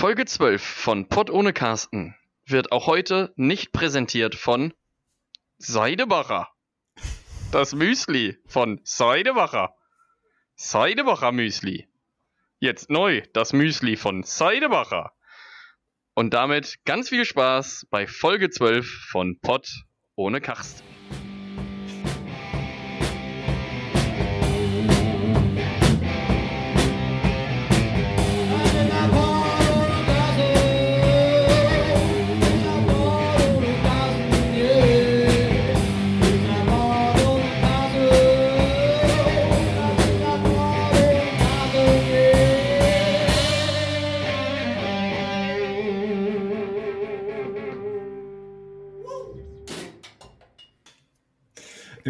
Folge 12 von Pott ohne Carsten wird auch heute nicht präsentiert von Seidebacher. Das Müsli von Seidebacher. Seidebacher Müsli. Jetzt neu das Müsli von Seidebacher. Und damit ganz viel Spaß bei Folge 12 von Pott ohne Carsten.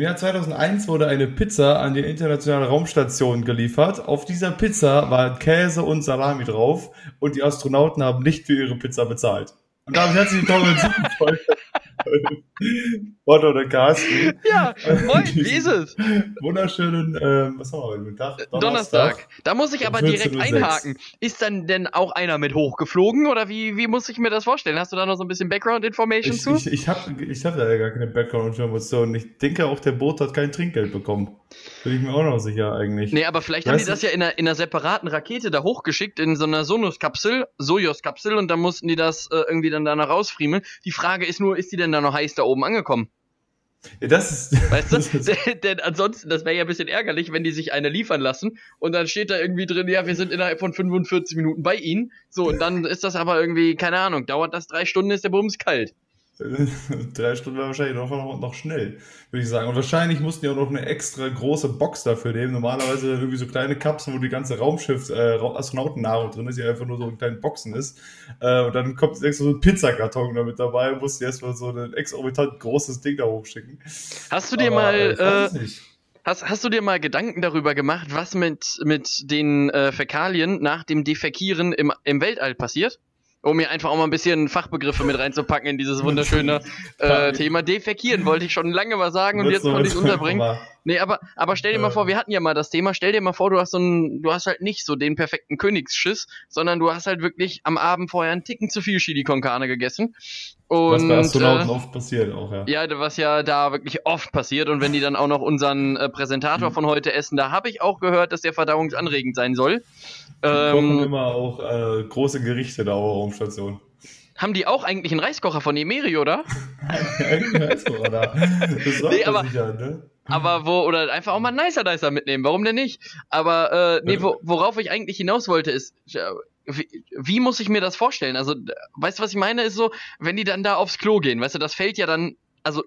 Im Jahr 2001 wurde eine Pizza an die internationale Raumstation geliefert. Auf dieser Pizza war Käse und Salami drauf und die Astronauten haben nicht für ihre Pizza bezahlt. Und damit herzlich willkommen Folge Otto oder Carsten. Ja, moin, wie ist es? Wunderschönen, ähm, was haben wir heute? Tag? Donnerstag. Donnerstag. Da muss ich aber direkt einhaken. Ist dann denn auch einer mit hochgeflogen oder wie, wie muss ich mir das vorstellen? Hast du da noch so ein bisschen Background-Information zu? Ich, ich habe ich hab da gar keine Background-Information. Ich denke auch, der Boot hat kein Trinkgeld bekommen. Bin ich mir auch noch sicher eigentlich. Nee, aber vielleicht weißt haben die das ja in einer, in einer separaten Rakete da hochgeschickt, in so einer Sonos-Kapsel, Sojus-Kapsel und dann mussten die das äh, irgendwie dann da noch rausfriemeln. Die Frage ist nur, ist die denn da noch heiß da oben angekommen? Ja, das ist. Weißt du? denn ansonsten, das wäre ja ein bisschen ärgerlich, wenn die sich eine liefern lassen und dann steht da irgendwie drin, ja, wir sind innerhalb von 45 Minuten bei ihnen. So, und dann ist das aber irgendwie, keine Ahnung, dauert das drei Stunden, ist der Bums kalt. Drei Stunden war wahrscheinlich noch, noch, noch, schnell, würde ich sagen. Und wahrscheinlich mussten die auch noch eine extra große Box dafür nehmen. Normalerweise irgendwie so kleine Kapseln, wo die ganze Raumschiff, äh, Astronautennahrung drin ist, die einfach nur so in kleinen Boxen ist. Äh, und dann kommt extra so ein Pizzakarton damit dabei und musste erstmal so ein exorbitant großes Ding da hochschicken. Hast du dir Aber, mal. Äh, Hast, hast du dir mal Gedanken darüber gemacht, was mit, mit den äh, Fäkalien nach dem Defekieren im, im Weltall passiert? Um mir einfach auch mal ein bisschen Fachbegriffe mit reinzupacken in dieses wunderschöne äh, Thema. Defekieren wollte ich schon lange mal sagen und jetzt konnte ich es unterbringen. Nee, aber, aber stell dir mal vor, wir hatten ja mal das Thema, stell dir mal vor, du hast so ein, du hast halt nicht so den perfekten Königsschiss, sondern du hast halt wirklich am Abend vorher einen Ticken zu viel Chili con Carne gegessen. Und, was bei Astronauten äh, oft passiert auch, ja. Ja, was ja da wirklich oft passiert. Und wenn die dann auch noch unseren äh, Präsentator mhm. von heute essen, da habe ich auch gehört, dass der verdauungsanregend sein soll. Die ähm, kochen immer auch äh, große Gerichte da auf der Raumstation. Haben die auch eigentlich einen Reiskocher von Emeri, oder? einen Reiskocher da. Das nee, aber, sicher, ne? aber wo, oder einfach auch mal einen Nicer Dicer mitnehmen, warum denn nicht? Aber, äh, nee, wo, worauf ich eigentlich hinaus wollte, ist, wie, wie muss ich mir das vorstellen? Also, weißt du, was ich meine? Ist so, wenn die dann da aufs Klo gehen, weißt du, das fällt ja dann, also,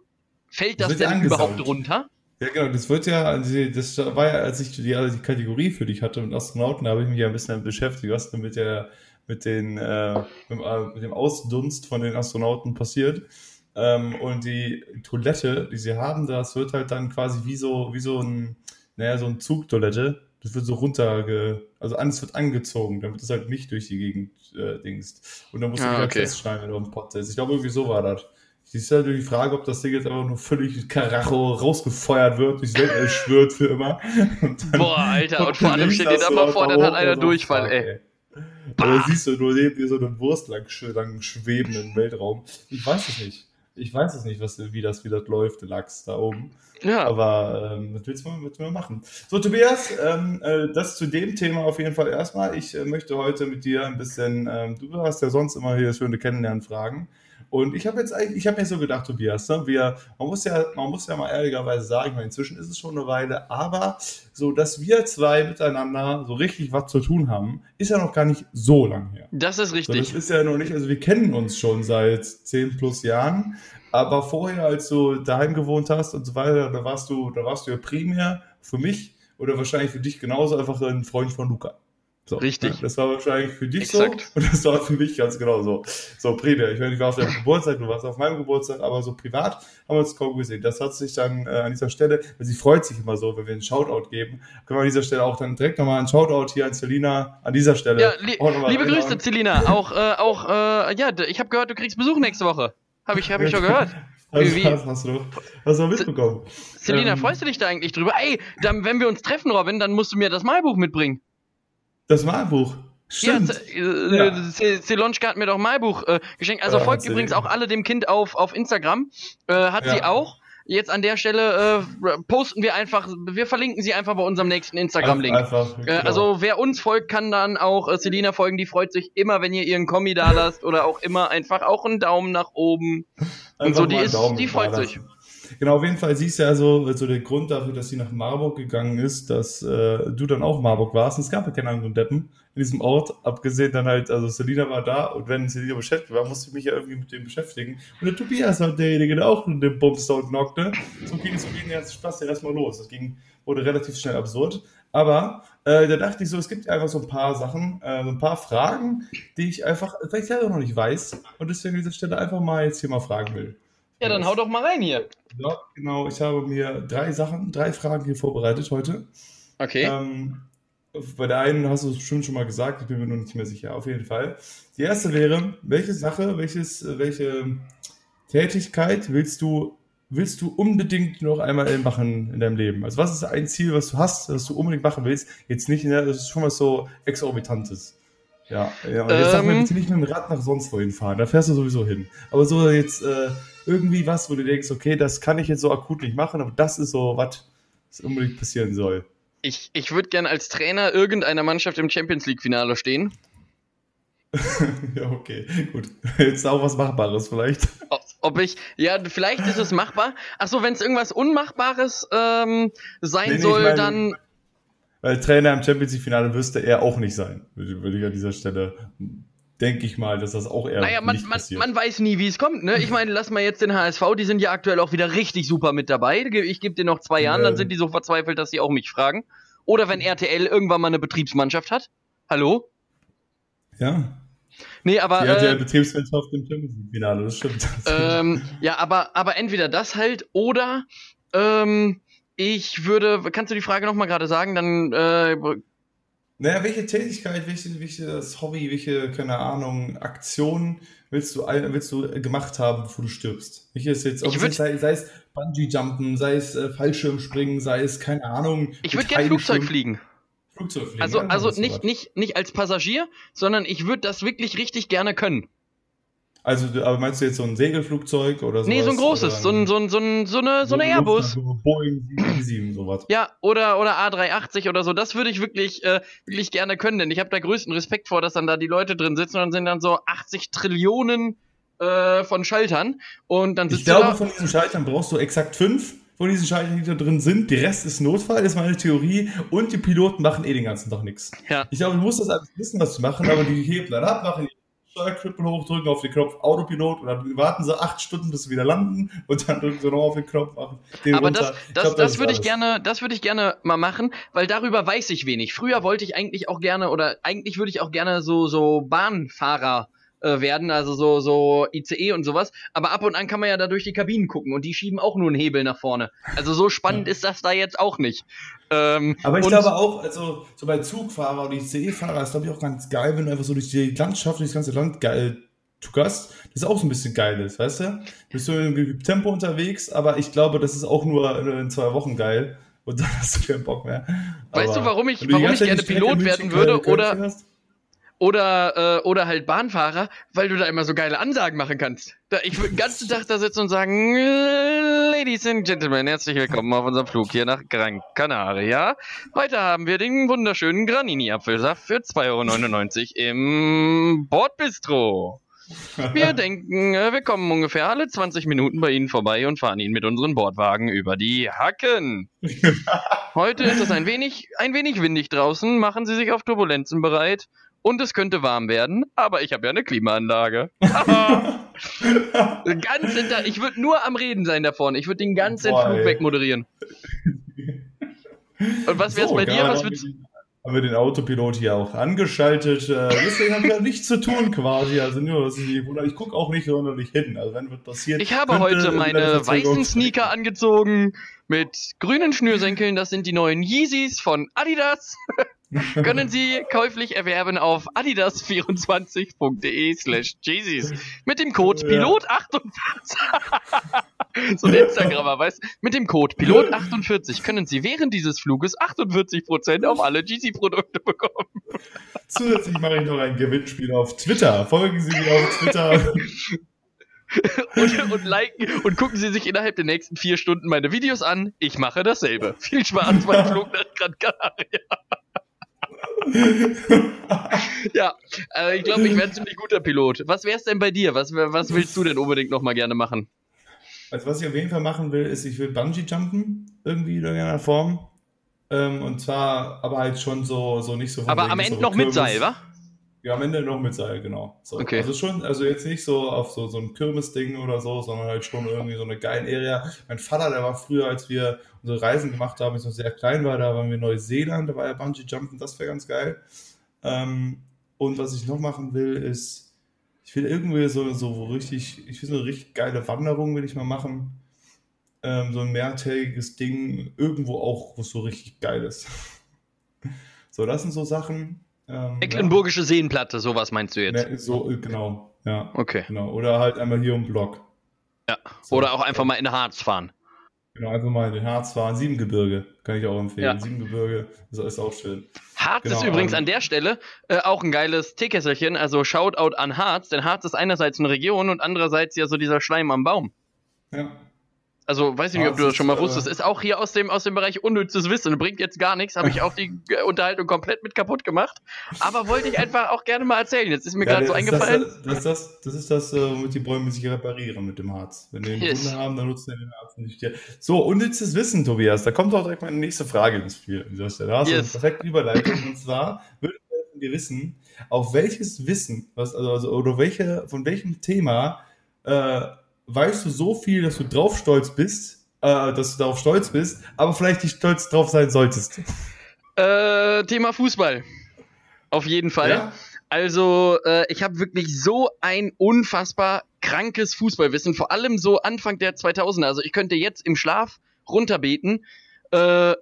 fällt das, das denn überhaupt runter? Ja, genau, das wird ja, also das war ja, als ich die, also die Kategorie für dich hatte mit Astronauten, da habe ich mich ja ein bisschen beschäftigt, was denn mit der, mit den, äh, mit, äh, mit dem Ausdunst von den Astronauten passiert. Ähm, und die Toilette, die sie haben, das wird halt dann quasi wie so, wie so ein, naja, so ein Zugtoilette. Das wird so runter, also alles wird angezogen, damit es halt nicht durch die Gegend äh, dingst. Und dann musst du ah, halt okay. festschneiden, wenn du am Pott sitzt. Ich glaube, irgendwie so war das. Es ist halt die Frage, ob das Ding jetzt einfach nur völlig Karacho rausgefeuert wird, durchs Weltall schwört für immer. Boah, Alter, und vor allem steht dir da mal vor, dann hat einer Durchfall, ey. ey. Da siehst du nur neben dir so eine Wurst lang, lang schweben im Weltraum. Ich weiß es nicht. Ich weiß es nicht, was, wie, das, wie das läuft, Lachs da oben. Ja. Aber ähm, das willst du, willst du mal machen. So, Tobias, ähm, äh, das zu dem Thema auf jeden Fall erstmal. Ich äh, möchte heute mit dir ein bisschen, ähm, du hast ja sonst immer hier schöne Kennenlernfragen. Und ich habe jetzt eigentlich, ich habe mir so gedacht, Tobias, ne, wir, man muss ja, man muss ja mal ehrlicherweise sagen, meine, inzwischen ist es schon eine Weile, aber so, dass wir zwei miteinander so richtig was zu tun haben, ist ja noch gar nicht so lang her. Das ist richtig. So, das ist ja noch nicht, also wir kennen uns schon seit zehn plus Jahren, aber vorher, als du daheim gewohnt hast und so weiter, da warst du, da warst du ja primär für mich oder wahrscheinlich für dich genauso einfach ein Freund von Luca. So, Richtig. Ja, das war wahrscheinlich für dich Exakt. so und das war für mich ganz genau so. So, primär. Ich meine, ich war auf deinem Geburtstag, du warst auf meinem Geburtstag, aber so privat haben wir uns kaum gesehen. Das hat sich dann äh, an dieser Stelle, weil sie freut sich immer so, wenn wir einen Shoutout geben, können wir an dieser Stelle auch dann direkt nochmal einen Shoutout hier an Celina an dieser Stelle. Ja, li liebe Grüße, Celina. Auch, äh, auch, äh, ja, ich habe gehört, du kriegst Besuch nächste Woche. Habe ich, hab ich schon gehört. Also, wie, hast, hast, du, hast du mitbekommen. Celina, ähm, freust du dich da eigentlich drüber? Ey, dann, wenn wir uns treffen, Robin, dann musst du mir das Malbuch mitbringen. Das Malbuch. Stimmt. Ja, äh, Celonschka hat mir doch mal Buch äh, geschenkt. Also folgt übrigens auch alle dem Kind auf, auf Instagram. Äh, hat ja. sie auch. Jetzt an der Stelle äh, posten wir einfach, wir verlinken sie einfach bei unserem nächsten Instagram-Link. Einfach, äh, genau. also wer uns folgt, kann dann auch äh, Selina folgen. Die freut sich immer, wenn ihr ihren Kommi da lasst oder auch immer einfach auch einen Daumen nach oben. Einfach und so, die ist, die freut sich. Genau, auf jeden Fall siehst du ja so, also der Grund dafür, dass sie nach Marburg gegangen ist, dass äh, du dann auch Marburg warst. Und es gab ja keine anderen Deppen in diesem Ort, abgesehen dann halt, also Selina war da und wenn Selina beschäftigt war, musste ich mich ja irgendwie mit dem beschäftigen. Und der Tobias war derjenige, der auch den Bums dort knockte. So ging es, so ging der Spaß ja erstmal los. Das ging, wurde relativ schnell absurd. Aber äh, da dachte ich so, es gibt einfach so ein paar Sachen, äh, so ein paar Fragen, die ich einfach vielleicht selber noch nicht weiß und deswegen an dieser Stelle einfach mal jetzt hier mal fragen will. Ja, dann hau doch mal rein hier. Ja, genau. Ich habe mir drei Sachen, drei Fragen hier vorbereitet heute. Okay. Ähm, bei der einen hast du es bestimmt schon mal gesagt, ich bin mir nur nicht mehr sicher. Auf jeden Fall. Die erste wäre, welche Sache, welches, welche Tätigkeit willst du, willst du unbedingt noch einmal machen in deinem Leben? Also was ist ein Ziel, was du hast, was du unbedingt machen willst? Jetzt nicht, ne, das ist schon was so exorbitantes. Ja, ja. Und jetzt ähm, sag mir bitte nicht mit dem Rad nach sonst wohin fahren, da fährst du sowieso hin. Aber so jetzt äh, irgendwie was, wo du denkst, okay, das kann ich jetzt so akut nicht machen, aber das ist so was, was unbedingt passieren soll ich, ich würde gerne als Trainer irgendeiner Mannschaft im Champions League-Finale stehen. ja, okay, gut. Jetzt auch was Machbares vielleicht. Ob ich, ja, vielleicht ist es machbar. Achso, wenn es irgendwas Unmachbares ähm, sein nee, nee, soll, ich mein, dann. Weil Trainer im Champions League-Finale wüsste er auch nicht sein, würde, würde ich an dieser Stelle denke ich mal, dass das auch eher naja, man, nicht passiert. man weiß nie, wie es kommt. Ne? Ich meine, lass mal jetzt den HSV, die sind ja aktuell auch wieder richtig super mit dabei. Ich gebe dir noch zwei Jahre, dann sind die so verzweifelt, dass sie auch mich fragen. Oder wenn RTL irgendwann mal eine Betriebsmannschaft hat. Hallo? Ja. Nee, aber. Die RTL äh, Betriebsmannschaft im Champions League-Finale, das stimmt. Ähm, ja, aber, aber entweder das halt oder ähm, ich würde. Kannst du die Frage nochmal gerade sagen? Dann äh, naja, welche Tätigkeit, welche, welches Hobby, welche, keine Ahnung, Aktion willst du, willst du gemacht haben, bevor du stirbst? Welche ist jetzt, ob es sei, sei es Bungee-Jumpen, sei es äh, Fallschirmspringen, sei es, keine Ahnung. Ich würde gerne Flugzeug fliegen. Flugzeug fliegen. Also, also nicht, nicht, nicht als Passagier, sondern ich würde das wirklich richtig gerne können. Also, aber meinst du jetzt so ein Segelflugzeug oder so? Nee, so ein großes, so, ein, so, ein, so, ein, so eine, so eine Airbus. Boeing 777, sowas. Ja, oder, oder A380 oder so. Das würde ich wirklich, äh, wirklich gerne können, denn ich habe da größten Respekt vor, dass dann da die Leute drin sitzen und dann sind dann so 80 Trillionen äh, von Schaltern und dann sitzt Ich glaube, von diesen Schaltern brauchst du exakt fünf von diesen Schaltern, die da drin sind. Der Rest ist Notfall, ist meine Theorie. Und die Piloten machen eh den ganzen Tag nichts. Ja. Ich glaube, du musst das alles wissen, was zu machen, aber die heben dann ab, machen die Steuerknüppel hochdrücken auf den Knopf Autopilot und dann warten sie acht Stunden, bis sie wieder landen und dann drücken sie noch auf den Knopf. Machen den Aber runter. das, das, glaub, das, das würde ich gerne, das würde ich gerne mal machen, weil darüber weiß ich wenig. Früher wollte ich eigentlich auch gerne oder eigentlich würde ich auch gerne so, so Bahnfahrer äh, werden, also so, so ICE und sowas. Aber ab und an kann man ja da durch die Kabinen gucken und die schieben auch nur einen Hebel nach vorne. Also so spannend ist das da jetzt auch nicht. Ähm, aber ich glaube auch, also so bei Zugfahrer und ICE-Fahrer ist glaube ich auch ganz geil, wenn du einfach so durch die Landschaft, durch das ganze Land geil Gast, das ist auch so ein bisschen geil ist, weißt du? Du bist so im Tempo unterwegs, aber ich glaube, das ist auch nur in zwei Wochen geil und dann hast du keinen Bock mehr. Weißt aber du, warum ich, warum ich gerne Pilot werden würde oder, hast? Oder, äh, oder halt Bahnfahrer, weil du da immer so geile Ansagen machen kannst. Da, ich würde den ganzen Tag da sitzen und sagen, Ladies and Gentlemen, herzlich willkommen auf unserem Flug hier nach Gran Canaria. Heute haben wir den wunderschönen Granini-Apfelsaft für 2,99 Euro im Bordbistro. Wir denken, äh, wir kommen ungefähr alle 20 Minuten bei Ihnen vorbei und fahren Ihnen mit unseren Bordwagen über die Hacken. Heute ist es ein wenig, ein wenig windig draußen. Machen Sie sich auf Turbulenzen bereit und es könnte warm werden, aber ich habe ja eine Klimaanlage. Ganz hinter, ich würde nur am Reden sein da vorne. Ich würde den ganzen Boah, Flug wegmoderieren. Und was wäre es so, bei dir? Was würdest haben wir den Autopilot hier auch angeschaltet. Äh, deswegen haben wir nichts zu tun quasi. Also nur, dass ich, ich gucke auch nicht sonderlich hin. Also wenn wird passiert. Ich habe heute meine weißen Sneaker angezogen mit grünen Schnürsenkeln. Das sind die neuen Yeezys von Adidas. können Sie käuflich erwerben auf adidas24.de slash Jesus mit dem Code Pilot48. so ein Instagrammer, weißt Mit dem Code Pilot48 können Sie während dieses Fluges 48% auf alle Jeezy-Produkte bekommen. Zusätzlich mache ich noch ein Gewinnspiel auf Twitter. Folgen Sie mir auf Twitter. und, und liken und gucken Sie sich innerhalb der nächsten vier Stunden meine Videos an. Ich mache dasselbe. Viel Spaß beim Flug nach Gran Canaria. ja, äh, ich glaube, ich wäre ein ziemlich guter Pilot. Was wär's denn bei dir? Was, was willst du denn unbedingt noch mal gerne machen? Also was ich auf jeden Fall machen will, ist, ich will Bungee jumpen irgendwie in irgendeiner Form. Ähm, und zwar aber halt schon so, so nicht so. Aber am Ende so noch mit Seil, wa? Ja, am Ende noch mit Seil, genau. So. Okay. Also schon, also jetzt nicht so auf so, so ein Kirmesding oder so, sondern halt schon irgendwie so eine geile Area. Mein Vater, der war früher, als wir unsere Reisen gemacht haben, als ich noch sehr klein war, da waren wir in Neuseeland, da war ja Bungee Jumpen, das wäre ganz geil. Ähm, und was ich noch machen will, ist, ich will irgendwie so, so richtig, ich will so eine richtig geile Wanderung, will ich mal machen. Ähm, so ein mehrtägiges Ding, irgendwo auch, wo es so richtig geil ist. so, das sind so Sachen. Ähm, Mecklenburgische ja. Seenplatte, sowas meinst du jetzt? Ne, so, genau, ja. Okay. Genau. Oder halt einmal hier im Block. Ja. So. Oder auch einfach mal in den Harz fahren. Genau, einfach mal in den Harz fahren. Siebengebirge kann ich auch empfehlen. Ja. Siebengebirge das ist auch schön. Harz genau, ist übrigens ähm, an der Stelle äh, auch ein geiles Teekesselchen. Also Shoutout an Harz, denn Harz ist einerseits eine Region und andererseits ja so dieser Schleim am Baum. Ja. Also, weiß ich nicht, ob du das schon mal wusstest. Äh, ist auch hier aus dem, aus dem Bereich unnützes Wissen. Bringt jetzt gar nichts. Habe ich auch die Unterhaltung komplett mit kaputt gemacht. Aber wollte ich einfach auch gerne mal erzählen. Jetzt ist mir ja, gerade so eingefallen. Das, das, das, das ist das, womit äh, die Bäume sich reparieren mit dem Harz. Wenn die einen yes. Wunder haben, dann nutzen die den Harz nicht. Hier. So, unnützes Wissen, Tobias. Da kommt auch direkt meine nächste Frage ins Spiel. Da hast du yes. eine perfekte Überleitung. Und zwar würde ich von dir wissen, auf welches Wissen, was, also, also, oder welche, von welchem Thema, äh, weißt du so viel, dass du drauf stolz bist, äh, dass du darauf stolz bist, aber vielleicht nicht stolz drauf sein solltest? Äh, Thema Fußball. Auf jeden Fall. Ja? Also, äh, ich habe wirklich so ein unfassbar krankes Fußballwissen, vor allem so Anfang der 2000er. Also, ich könnte jetzt im Schlaf runterbeten. Äh,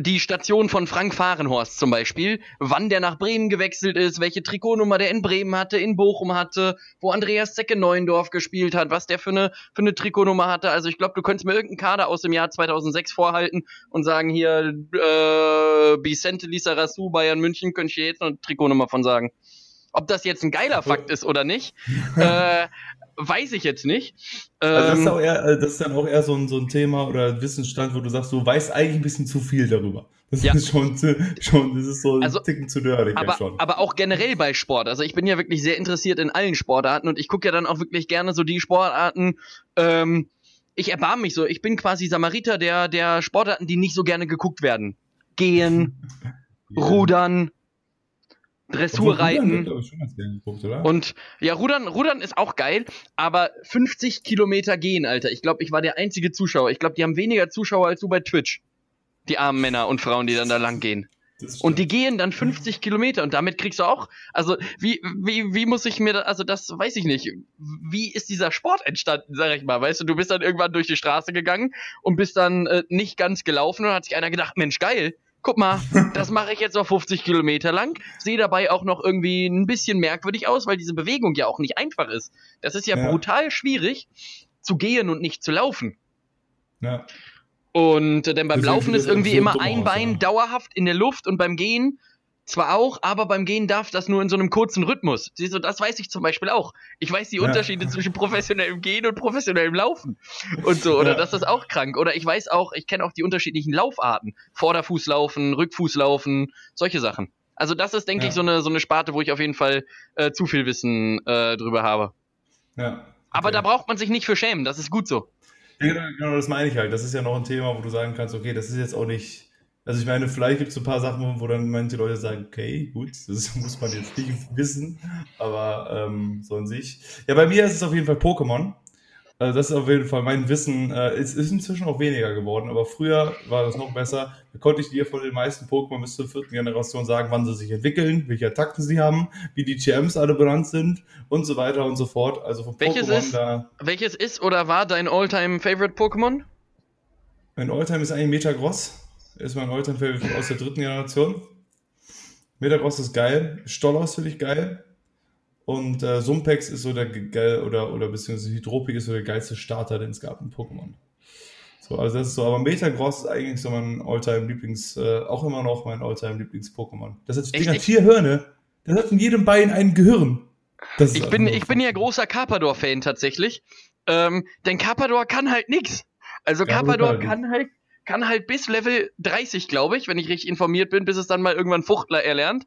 die Station von Frank Fahrenhorst zum Beispiel, wann der nach Bremen gewechselt ist, welche Trikotnummer der in Bremen hatte, in Bochum hatte, wo Andreas Zecke Neuendorf gespielt hat, was der für eine, für eine Trikotnummer hatte. Also ich glaube, du könntest mir irgendeinen Kader aus dem Jahr 2006 vorhalten und sagen, hier, äh, Vicente Lissarasu, Bayern München, könnte ich hier jetzt noch eine Trikotnummer von sagen. Ob das jetzt ein geiler Fakt ist oder nicht, äh, weiß ich jetzt nicht. Ähm, also das, ist ähm, eher, äh, das, ist dann auch eher so ein, so ein Thema oder Wissensstand, wo du sagst, du weißt eigentlich ein bisschen zu viel darüber. Das ja. ist schon, schon, das ist so ein also, Ticken zu nerdig aber, ja schon. Aber auch generell bei Sport. Also ich bin ja wirklich sehr interessiert in allen Sportarten und ich gucke ja dann auch wirklich gerne so die Sportarten, ähm, ich erbarme mich so. Ich bin quasi Samariter der, der Sportarten, die nicht so gerne geguckt werden. Gehen, yeah. Rudern, Dressurreiten. Und ja, Rudern, Rudern ist auch geil, aber 50 Kilometer gehen, Alter. Ich glaube, ich war der einzige Zuschauer. Ich glaube, die haben weniger Zuschauer als du bei Twitch. Die armen Männer und Frauen, die dann da lang gehen. Und die gehen dann 50 Kilometer und damit kriegst du auch, also wie, wie, wie muss ich mir, da, also das weiß ich nicht. Wie ist dieser Sport entstanden, sag ich mal? Weißt du, du bist dann irgendwann durch die Straße gegangen und bist dann äh, nicht ganz gelaufen und hat sich einer gedacht, Mensch, geil, guck mal, das mache ich jetzt auf 50 Kilometer lang, sehe dabei auch noch irgendwie ein bisschen merkwürdig aus, weil diese Bewegung ja auch nicht einfach ist. Das ist ja, ja. brutal schwierig zu gehen und nicht zu laufen. Ja. Und äh, denn beim Laufen ist irgendwie immer ein Bein dauerhaft in der Luft und beim Gehen zwar auch, aber beim Gehen darf das nur in so einem kurzen Rhythmus. Siehst du, das weiß ich zum Beispiel auch. Ich weiß die ja. Unterschiede zwischen professionellem Gehen und professionellem Laufen. Und so, oder ja. das ist auch krank. Oder ich weiß auch, ich kenne auch die unterschiedlichen Laufarten. Vorderfußlaufen, Rückfußlaufen, solche Sachen. Also das ist, denke ja. ich, so eine, so eine Sparte, wo ich auf jeden Fall äh, zu viel Wissen äh, drüber habe. Ja. Okay. Aber da braucht man sich nicht für schämen, das ist gut so. Ja, genau, das meine ich halt. Das ist ja noch ein Thema, wo du sagen kannst, okay, das ist jetzt auch nicht also ich meine, vielleicht gibt es ein paar Sachen, wo dann manche Leute sagen, okay, gut, das muss man jetzt nicht wissen, aber ähm, so an sich. Ja, bei mir ist es auf jeden Fall Pokémon. Also das ist auf jeden Fall mein Wissen. Äh, es ist inzwischen auch weniger geworden, aber früher war das noch besser. Da konnte ich dir von den meisten Pokémon bis zur vierten Generation sagen, wann sie sich entwickeln, welche Attacken sie haben, wie die GMs alle benannt sind und so weiter und so fort. Also von welches Pokémon ist, da. Welches ist oder war dein Alltime Favorite Pokémon? Mein Alltime ist eigentlich Metagross ist mein Favorite aus der dritten Generation. Metagross ist geil. Stollos finde ich geil. Und äh, Sumpex ist so der geil, oder, oder beziehungsweise Hydropik ist so der geilste Starter, den es gab in Pokémon. So, also das ist so, aber Metagross ist eigentlich so mein Alltime Lieblings, äh, auch immer noch mein Alltime Lieblings-Pokémon. Das hat, Ding hat vier Hörne. Das hat in jedem Bein ein Gehirn. ich bin, ich bin ja großer Carpador-Fan tatsächlich. Ähm, denn Carpador kann halt nix. Also ja, Carpador kann halt, kann halt bis Level 30, glaube ich, wenn ich richtig informiert bin, bis es dann mal irgendwann Fuchtler erlernt.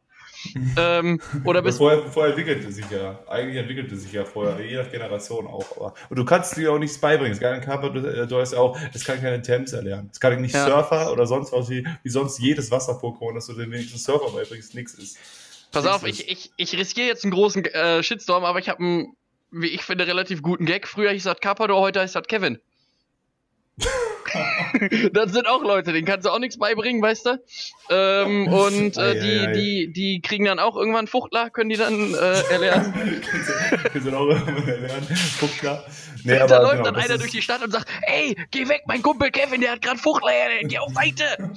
ähm, oder bis vorher, vorher entwickelte sich ja, eigentlich entwickelte sich ja vorher, je nach Generation auch. Aber, und du kannst dir auch nichts beibringen. Es kann Körper, du, äh, du hast ja auch, es kann keine Temps erlernen. Es kann nicht ja. Surfer oder sonst was wie, wie sonst jedes Wasser-Pokémon, dass du den wenigsten Surfer beibringst, nichts ist. Pass auf, ich, ich, ich riskiere jetzt einen großen äh, Shitstorm, aber ich habe einen, wie ich finde, relativ guten Gag. Früher hieß das Carpador, heute heißt das Kevin. das sind auch Leute, denen kannst du auch nichts beibringen, weißt du? Ähm, und äh, die, die, die kriegen dann auch irgendwann Fuchtler, können die dann äh, erlernen. die sind auch irgendwann erlernen, Fuchtler. Nee, da läuft genau, dann einer durch die Stadt und sagt, ey, geh weg, mein Kumpel Kevin, der hat gerade Fuchtler, geh auf Seite.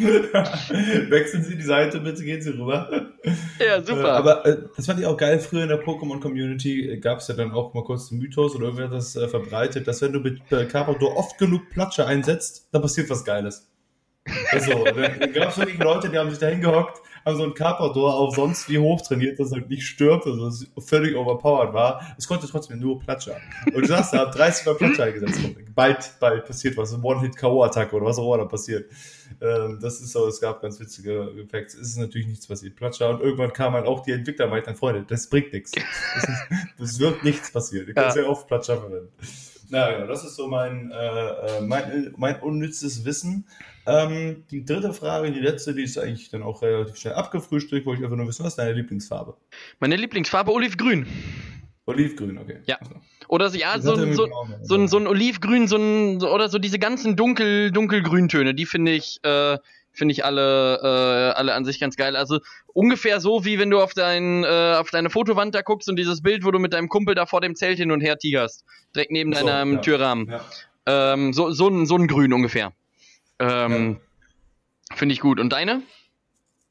Wechseln Sie die Seite, bitte gehen Sie rüber. Ja, super. Äh, aber äh, das fand ich auch geil. Früher in der Pokémon-Community gab es ja dann auch mal kurz den Mythos oder irgendwer das äh, verbreitet, dass wenn du mit äh, Carpador oft genug Platsche einsetzt, dann passiert was Geiles. Also, da gab es wirklich Leute, die haben sich da hingehockt, haben so ein Carpador auf sonst wie hoch trainiert, dass er halt nicht stirbt, also dass es völlig overpowered war. Es konnte trotzdem nur Platscher. Und du sagst, er hat 30 Mal Platscher eingesetzt. Bald, bald passiert was. One-Hit-K.O.-Attacke oder was auch immer da passiert. Ähm, das ist so, es gab ganz witzige Effekte. Es ist natürlich nichts passiert. Platscher. Und irgendwann kam halt auch die Entwickler meinten, Freunde, das bringt nichts. Es wird nichts passieren. Ihr könnt sehr oft Platscher verwenden. Na ja, das ist so mein, äh, äh, mein, mein unnützes Wissen. Ähm, die dritte Frage, die letzte, die ist eigentlich dann auch relativ schnell abgefrühstückt, wo ich einfach nur wissen, was ist deine Lieblingsfarbe? Meine Lieblingsfarbe Olivgrün. Olivgrün, okay. Ja. Oder so, ja, so, so, so, ein, so ein Olivgrün, so ein, oder so diese ganzen dunkel, dunkelgrüntöne, die finde ich, äh, finde ich alle, äh, alle an sich ganz geil. Also ungefähr so, wie wenn du auf, dein, äh, auf deine Fotowand da guckst und dieses Bild, wo du mit deinem Kumpel da vor dem Zelt hin und her tigerst. Direkt neben so, deinem ja. Türrahmen. Ja. Ähm, so, so, ein, so ein Grün ungefähr. Ähm, ja. Finde ich gut. Und deine?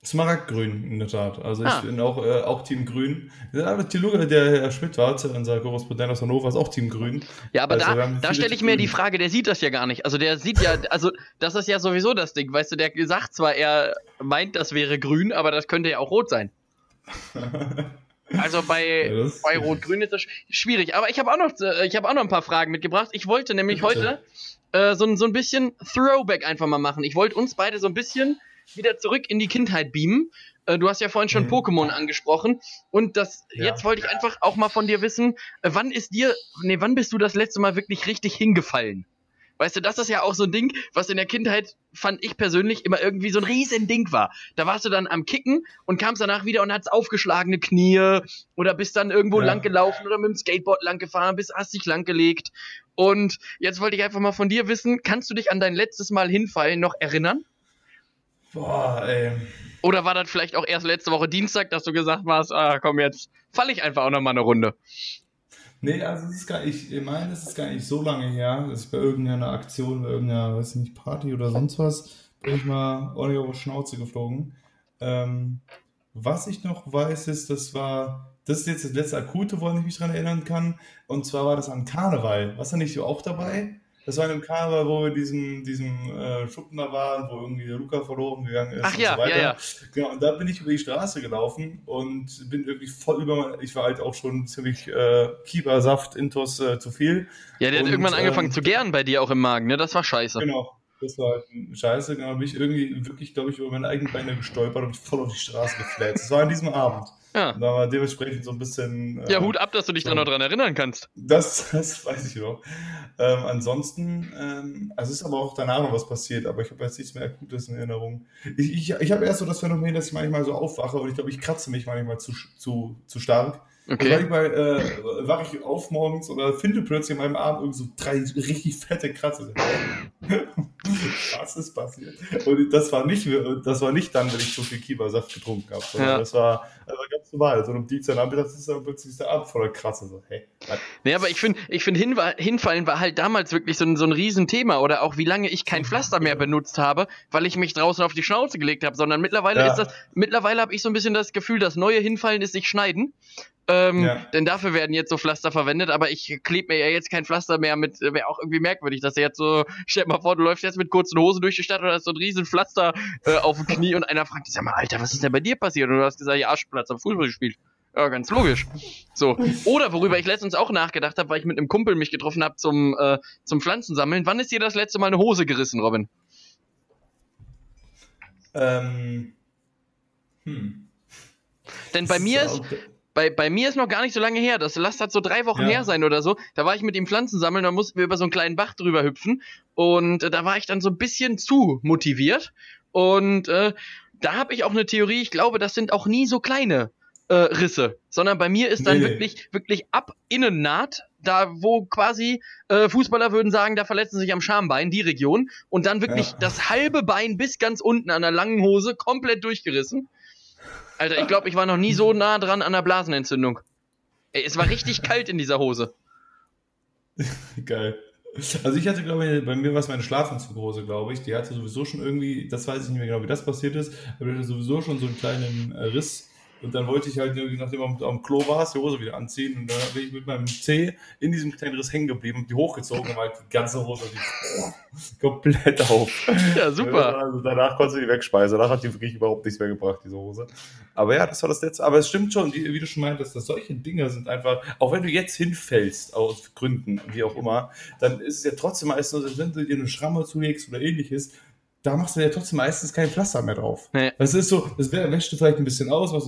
Smaragdgrün, in der Tat. Also ich ah. bin auch, äh, auch Team Grün. Der, der Herr Schmidt war, unser Korrespondent aus Hannover, ist auch Team Grün. Ja, aber also, da, da stelle ich mir die Frage, der sieht das ja gar nicht. Also der sieht ja, also das ist ja sowieso das Ding, weißt du, der sagt zwar, er meint, das wäre grün, aber das könnte ja auch rot sein. Also bei, ja, bei Rot-Grün ist das schwierig. Aber ich habe auch noch, äh, ich habe auch noch ein paar Fragen mitgebracht. Ich wollte nämlich Bitte. heute äh, so, so ein bisschen Throwback einfach mal machen. Ich wollte uns beide so ein bisschen wieder zurück in die Kindheit beamen. Äh, du hast ja vorhin schon mhm. Pokémon angesprochen. Und das, ja. jetzt wollte ich einfach auch mal von dir wissen, äh, wann ist dir, nee, wann bist du das letzte Mal wirklich richtig hingefallen? Weißt du, das ist ja auch so ein Ding, was in der Kindheit, fand ich persönlich, immer irgendwie so ein riesen Ding war. Da warst du dann am Kicken und kamst danach wieder und hattest aufgeschlagene Knie oder bist dann irgendwo ja. lang gelaufen oder mit dem Skateboard lang gefahren, bist hast dich lang gelegt. Und jetzt wollte ich einfach mal von dir wissen, kannst du dich an dein letztes Mal hinfallen noch erinnern? Boah, ey. Oder war das vielleicht auch erst letzte Woche Dienstag, dass du gesagt hast, ah, komm, jetzt falle ich einfach auch noch mal eine Runde? Nee, also es ist gar nicht, ich meine, es ist gar nicht so lange her, dass ich bei irgendeiner Aktion, bei irgendeiner, weiß ich nicht, Party oder sonst was, bin ich mal ordentlich auf die Schnauze geflogen. Ähm, was ich noch weiß, ist, das war, das ist jetzt das letzte Akute, woran ich mich dran erinnern kann. Und zwar war das an Karneval. Warst du nicht auch dabei? Das war in einem Karneval, wo wir diesem, diesem äh, Schuppen da waren, wo irgendwie der Luca verloren gegangen ist. Ach ja, so ja, ja. Genau, und da bin ich über die Straße gelaufen und bin irgendwie voll über, ich war halt auch schon ziemlich äh, Kiebersaft, Intos äh, zu viel. Ja, der und, hat irgendwann angefangen ähm, zu gären bei dir auch im Magen, ne? Das war scheiße. Genau. Das war halt scheiße, genau, bin ich irgendwie wirklich, glaube ich, über meine eigenen Beine gestolpert und voll auf die Straße gefläht. Das war an diesem Abend. Ja. Da war dementsprechend so ein bisschen. Äh, ja, Hut ab, dass du dich so, da noch dran erinnern kannst. Das, das weiß ich noch. Ähm, ansonsten, ähm, also ist aber auch danach noch was passiert, aber ich habe jetzt nichts mehr Akutes in Erinnerung. Ich, ich, ich habe erst so das Phänomen, dass ich manchmal so aufwache und ich glaube, ich kratze mich manchmal zu, zu, zu stark. Okay. Und manchmal äh, wache ich auf morgens oder finde plötzlich in meinem Arm irgendwie so drei richtig fette Kratzer. Was ist passiert? Und das war nicht, das war nicht dann, wenn ich zu viel Kiebersaft getrunken habe, sondern ja. das war, war ganz normal. So also um Dienstagnachmittag ist dann plötzlich der Abend voller Krasse. So, hey, nee, aber ich finde, ich find, hinfallen war halt damals wirklich so ein, so ein Riesenthema. Oder auch wie lange ich kein Pflaster mehr benutzt habe, weil ich mich draußen auf die Schnauze gelegt habe. Sondern mittlerweile ja. ist das, mittlerweile habe ich so ein bisschen das Gefühl, das neue Hinfallen ist sich schneiden. Ähm, ja. Denn dafür werden jetzt so Pflaster verwendet, aber ich klebe mir ja jetzt kein Pflaster mehr mit, wäre auch irgendwie merkwürdig, dass er jetzt so, stell dir mal vor, du läufst jetzt mit kurzen Hosen durch die Stadt und hast so ein riesen Pflaster äh, auf dem Knie und einer fragt, sag mal, Alter, was ist denn bei dir passiert? Und du hast gesagt, ja, Arschplatz am Fußball gespielt. Ja, ganz logisch. So. Oder worüber ich letztens auch nachgedacht habe, weil ich mit einem Kumpel mich getroffen habe zum, äh, zum Pflanzensammeln. Wann ist dir das letzte Mal eine Hose gerissen, Robin? Ähm. Hm. Denn bei mir ist, bei, bei mir ist noch gar nicht so lange her. Das lasst hat so drei Wochen ja. her sein oder so. Da war ich mit ihm Pflanzen sammeln, da mussten wir über so einen kleinen Bach drüber hüpfen. Und äh, da war ich dann so ein bisschen zu motiviert. Und äh, da habe ich auch eine Theorie, ich glaube, das sind auch nie so kleine äh, Risse, sondern bei mir ist dann nee. wirklich, wirklich ab Innennaht, da wo quasi äh, Fußballer würden sagen, da verletzen sich am Schambein, die Region, und dann wirklich ja. das halbe Bein bis ganz unten an der langen Hose komplett durchgerissen. Alter, ich glaube, ich war noch nie so nah dran an der Blasenentzündung. Ey, es war richtig kalt in dieser Hose. Geil. Also ich hatte, glaube ich, bei mir war es meine Schlafanzughose, glaube ich. Die hatte sowieso schon irgendwie, das weiß ich nicht mehr genau, wie das passiert ist, aber die hatte sowieso schon so einen kleinen äh, Riss und dann wollte ich halt, nachdem am, am Klo war, die Hose wieder anziehen. Und dann bin ich mit meinem Zeh in diesem kleinen Riss hängen geblieben und die hochgezogen und halt die ganze Hose die, komplett auf. Ja, super. Also danach konntest du die wegspeisen. Danach hat die wirklich überhaupt nichts mehr gebracht, diese Hose. Aber ja, das war das letzte. Aber es stimmt schon, wie, wie du schon meintest, dass solche Dinge sind einfach, auch wenn du jetzt hinfällst, aus Gründen, wie auch immer, dann ist es ja trotzdem meistens so, wenn du dir eine Schramme zulegst oder ähnliches, da machst du ja trotzdem meistens kein Pflaster mehr drauf. Nee. Das ist so, das wäscht du vielleicht ein bisschen aus, was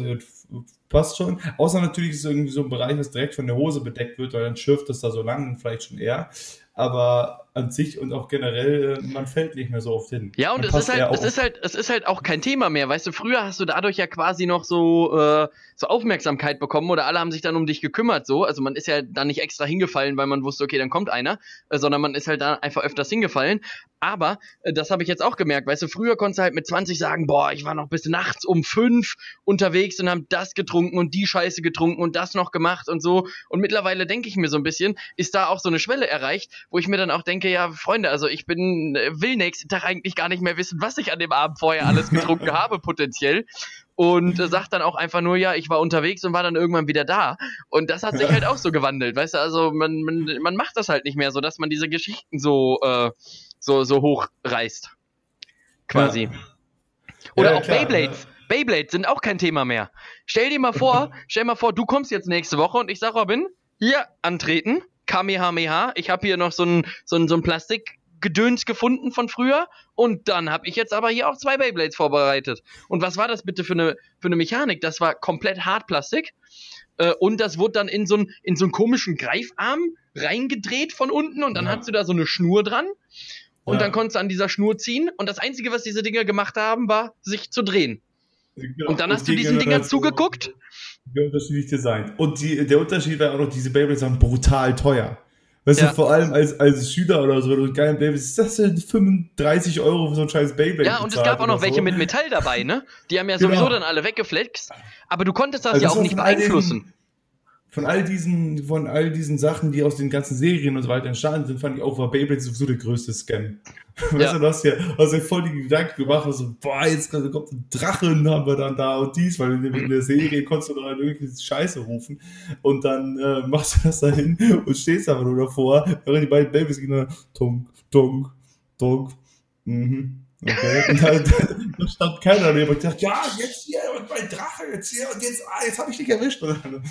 passt schon. Außer natürlich ist es irgendwie so ein Bereich, was direkt von der Hose bedeckt wird, weil dann schürft es da so lang vielleicht schon eher. Aber an sich und auch generell, äh, man fällt nicht mehr so oft hin. Ja, und es ist, halt, es ist halt, es ist halt auch kein Thema mehr. Weißt du, früher hast du dadurch ja quasi noch so, äh, so Aufmerksamkeit bekommen oder alle haben sich dann um dich gekümmert, so. Also man ist ja da nicht extra hingefallen, weil man wusste, okay, dann kommt einer, äh, sondern man ist halt da einfach öfters hingefallen. Aber äh, das habe ich jetzt auch gemerkt, weißt du, früher konntest du halt mit 20 sagen, boah, ich war noch bis nachts um fünf unterwegs und haben das getrunken und die Scheiße getrunken und das noch gemacht und so. Und mittlerweile denke ich mir so ein bisschen, ist da auch so eine Schwelle erreicht, wo ich mir dann auch denke, ja, Freunde, also ich bin, äh, will nächsten Tag eigentlich gar nicht mehr wissen, was ich an dem Abend vorher alles getrunken habe, potenziell. Und äh, sagt dann auch einfach nur, ja, ich war unterwegs und war dann irgendwann wieder da. Und das hat sich halt auch so gewandelt, weißt du, also man, man, man macht das halt nicht mehr so, dass man diese Geschichten so, äh, so, so hoch reißt. Quasi. Ja. Oder ja, auch klar, Beyblades. Ja. Beyblades sind auch kein Thema mehr. Stell dir mal vor, stell mal vor, du kommst jetzt nächste Woche und ich sag Robin, hier antreten, Kamehameha. Ich habe hier noch so ein, so ein, so ein Plastikgedöns gefunden von früher und dann habe ich jetzt aber hier auch zwei Beyblades vorbereitet. Und was war das bitte für eine, für eine Mechanik? Das war komplett Hartplastik äh, und das wurde dann in so, ein, in so einen komischen Greifarm reingedreht von unten und dann ja. hast du da so eine Schnur dran und ja. dann konntest du an dieser Schnur ziehen und das Einzige, was diese Dinger gemacht haben, war sich zu drehen. Genau. Und dann hast du diesen Dingern zugeguckt unterschiedlich designt. Und die, der Unterschied war auch noch, diese Beyblades waren brutal teuer. Weißt ja. du, vor allem als, als Schüler oder so, wenn du geil Beyblades, ist das denn 35 Euro für so ein scheiß Beyblade? Ja, und es gab auch noch welche so. mit Metall dabei, ne? Die haben ja genau. sowieso dann alle weggeflext. Aber du konntest das also ja auch nicht beeinflussen von all diesen, von all diesen Sachen, die aus den ganzen Serien und so weiter entstanden sind, fand ich auch, war Beyblade sowieso der größte Scam. Ja. Weißt du, du hast ja, hast ja voll die Gedanken gemacht, so, boah, jetzt kommt ein Drachen, haben wir dann da und dies, weil in der Serie konntest du dann wirklich Scheiße rufen. Und dann äh, machst du das da hin und stehst aber nur davor, während die beiden Babys gehen dann, tunk, tunk, tunk, mhm. Okay. Und da, da stand keiner neben und dachte, ja, jetzt hier, und mein Drache, jetzt hier, und jetzt, ah, jetzt habe ich dich erwischt. Und dann,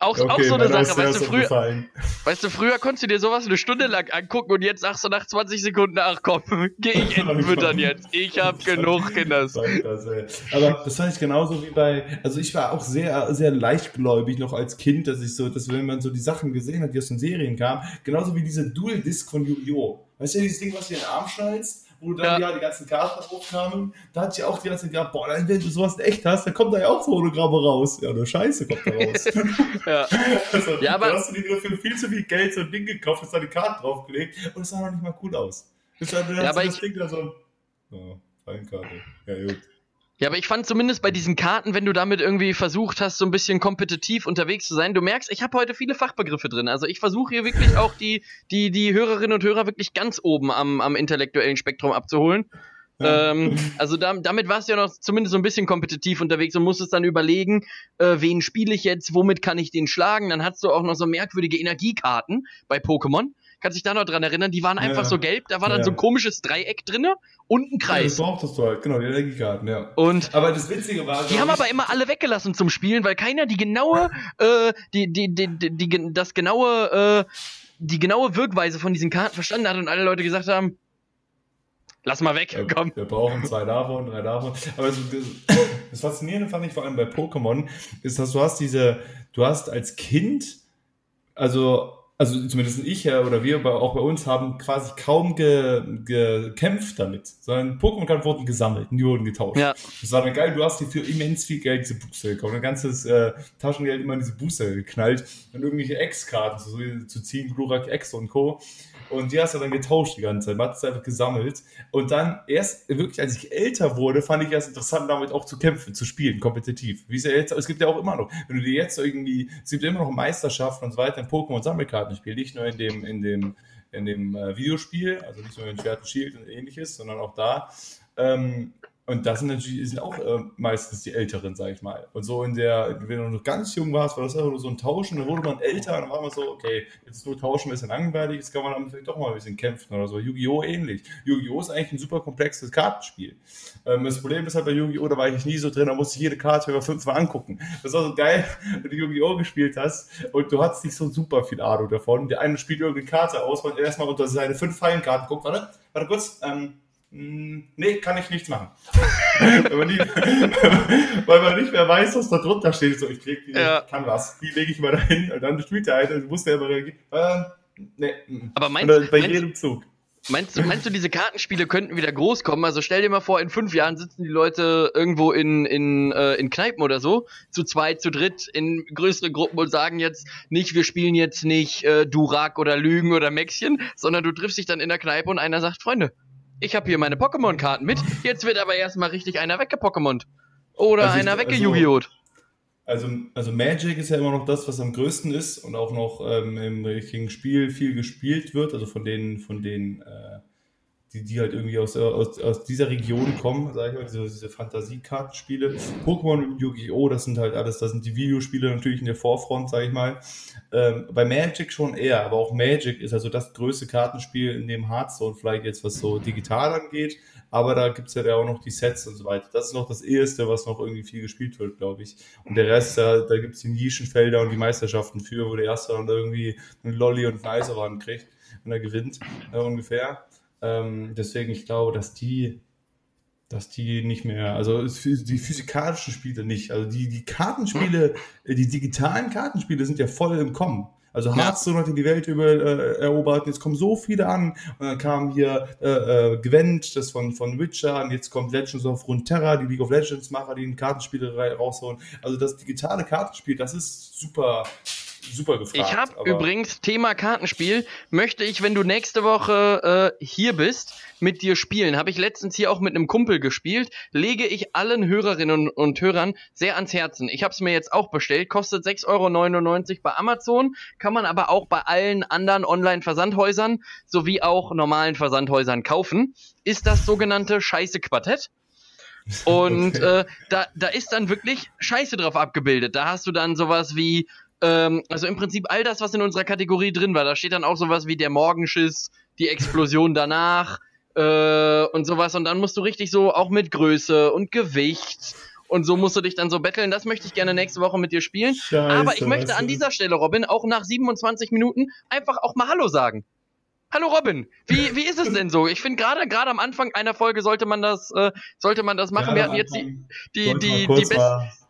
auch, okay, auch so eine Sache, weißt du, früher, weißt du, früher konntest du dir sowas eine Stunde lang angucken und jetzt sagst du nach 20 Sekunden, ach komm, geh ich Enten füttern jetzt. Ich hab genug, Kinders. Aber das fand ich genauso wie bei, also ich war auch sehr, sehr leichtgläubig noch als Kind, dass ich so, dass wenn man so die Sachen gesehen hat, die aus den Serien kamen, genauso wie diese Dual-Disc von Yu-Gi-Oh! Weißt du, dieses Ding, was du in den Arm schnallst? Wo dann ja. ja die ganzen Karten hochkamen, da hatte ich auch die ganze Zeit gedacht, boah, wenn du sowas in echt hast, dann kommt da ja auch so Hologramme raus. Ja, nur Scheiße kommt da raus. ja. also, ja, aber. Da hast du dir für viel zu viel Geld so ein Ding gekauft, hast da die Karte draufgelegt und es sah noch nicht mal cool aus. Das, dann, ja, aber das ich, Ding da so, oh, Fallenkarte. Ja, gut. Ja, aber ich fand zumindest bei diesen Karten, wenn du damit irgendwie versucht hast, so ein bisschen kompetitiv unterwegs zu sein, du merkst, ich habe heute viele Fachbegriffe drin. Also ich versuche hier wirklich auch die, die, die Hörerinnen und Hörer wirklich ganz oben am, am intellektuellen Spektrum abzuholen. Ja. Ähm, also da, damit warst du ja noch zumindest so ein bisschen kompetitiv unterwegs und musstest dann überlegen, äh, wen spiele ich jetzt, womit kann ich den schlagen. Dann hast du auch noch so merkwürdige Energiekarten bei Pokémon kannst dich da noch dran erinnern, die waren einfach ja. so gelb, da war dann ja. so ein komisches Dreieck drinne und ein Kreis. Ja, das brauchtest du halt, genau, die Energiekarten, ja. Und aber das Witzige war. Die haben aber immer alle weggelassen zum Spielen, weil keiner die genaue, äh, die, die, die, die, die, das genaue, äh, die genaue Wirkweise von diesen Karten verstanden hat und alle Leute gesagt haben, Lass mal weg, komm. Wir brauchen zwei davon, drei davon. Aber das, das Faszinierende fand ich vor allem bei Pokémon, ist, dass du hast diese, du hast als Kind, also also zumindest ich ja oder wir auch bei uns haben quasi kaum ge, gekämpft damit, sondern Pokémon-Karten wurden gesammelt und die wurden getauscht. Ja. Das war dann geil, du hast dir für immens viel Geld diese Booster gekauft, ein ganzes äh, Taschengeld immer in diese Booster geknallt und irgendwelche X-Karten zu, zu ziehen, Glurak X und Co. Und die hast du dann getauscht die ganze Zeit. Man hat es einfach gesammelt. Und dann erst wirklich, als ich älter wurde, fand ich es interessant, damit auch zu kämpfen, zu spielen, kompetitiv. Wie es, ja jetzt, es gibt ja auch immer noch, wenn du dir jetzt irgendwie, es gibt immer noch Meisterschaften und so weiter in Pokémon-Sammelkartenspiel, nicht nur in dem, in dem, in dem äh, Videospiel, also nicht nur in Schwert und Shield und ähnliches, sondern auch da. Ähm, und das sind natürlich sind auch äh, meistens die Älteren, sag ich mal. Und so in der, wenn du noch ganz jung warst, war das einfach nur so ein Tauschen, dann wurde man älter und dann war man so, okay, jetzt nur tauschen ein bisschen langweilig, jetzt kann man dann vielleicht doch mal ein bisschen kämpfen oder so. Yu-Gi-Oh! ähnlich. Yu-Gi-Oh! ist eigentlich ein super komplexes Kartenspiel. Ähm, das Problem ist halt bei Yu-Gi-Oh! da war ich nie so drin, da musste ich jede Karte über fünfmal angucken. Das war so geil, wenn du Yu-Gi-Oh! gespielt hast und du hattest nicht so super viel Ahnung davon. Der eine spielt irgendeine Karte aus, weil er erstmal unter seine fünf Fallenkarten guckt, warte, warte kurz, ähm, hm, nee, kann ich nichts machen. weil, man nicht, weil man nicht mehr weiß, was da drunter steht. So, ich krieg die, ja. kann was. Die lege ich mal dahin und dann spielt der eine und muss der aber reagieren. Äh, nee. Hm. Aber meinst, du, bei meinst, jedem Zug. Meinst du, meinst du, diese Kartenspiele könnten wieder groß kommen? Also stell dir mal vor, in fünf Jahren sitzen die Leute irgendwo in, in, äh, in Kneipen oder so, zu zweit, zu dritt, in größere Gruppen und sagen jetzt nicht, wir spielen jetzt nicht äh, Durak oder Lügen oder Mäxchen, sondern du triffst dich dann in der Kneipe und einer sagt, Freunde, ich habe hier meine Pokémon-Karten mit, jetzt wird aber erstmal richtig einer weggepokémont. Oder also einer wegge Also, also Magic ist ja immer noch das, was am größten ist und auch noch ähm, im richtigen Spiel viel gespielt wird. Also von den, von den äh, die, die halt irgendwie aus, aus, aus dieser Region kommen, sage ich mal, diese, diese Fantasiekartenspiele. Pokémon und Yu-Gi-Oh!, das sind halt alles, das sind die Videospiele natürlich in der Vorfront, sage ich mal. Ähm, bei Magic schon eher, aber auch Magic ist also das größte Kartenspiel in dem Hearthstone vielleicht jetzt, was so digital angeht, aber da gibt's ja auch noch die Sets und so weiter. Das ist noch das Erste, was noch irgendwie viel gespielt wird, glaube ich. Und der Rest, da, da gibt's die Nischenfelder und die Meisterschaften für, wo der Erste dann irgendwie einen Lolly und einen Eiserwand kriegt, wenn er gewinnt, äh, ungefähr. Ähm, deswegen, ich glaube, dass die, dass die nicht mehr, also die physikalischen Spiele nicht. Also die, die Kartenspiele, äh, die digitalen Kartenspiele sind ja voll im Kommen. Also Hearthstone hat die Welt über, äh, erobert, jetzt kommen so viele an. Und dann kam hier äh, äh, Gwent, das von, von Witcher, und jetzt kommt Legends of Runeterra, die League of Legends Macher, die ein Kartenspiele raushauen. Also das digitale Kartenspiel, das ist super, super gefragt. Ich habe übrigens Thema Kartenspiel, möchte ich, wenn du nächste Woche äh, hier bist, mit dir spielen. Habe ich letztens hier auch mit einem Kumpel gespielt. Lege ich allen Hörerinnen und Hörern sehr ans Herzen. Ich habe es mir jetzt auch bestellt, kostet 6,99 Euro bei Amazon, kann man aber auch bei allen anderen Online-Versandhäusern sowie auch normalen Versandhäusern kaufen. Ist das sogenannte Scheiße Quartett. Und okay. äh, da, da ist dann wirklich Scheiße drauf abgebildet. Da hast du dann sowas wie ähm, also im Prinzip all das, was in unserer Kategorie drin war. Da steht dann auch sowas wie der Morgenschiss, die Explosion danach äh, und sowas. Und dann musst du richtig so auch mit Größe und Gewicht und so musst du dich dann so betteln. Das möchte ich gerne nächste Woche mit dir spielen. Scheiße, Aber ich möchte an dieser Stelle, Robin, auch nach 27 Minuten einfach auch mal Hallo sagen. Hallo Robin, wie, wie ist es denn so? Ich finde gerade gerade am Anfang einer Folge sollte man das äh, sollte man das machen. Ja, Wir hatten jetzt die die die die,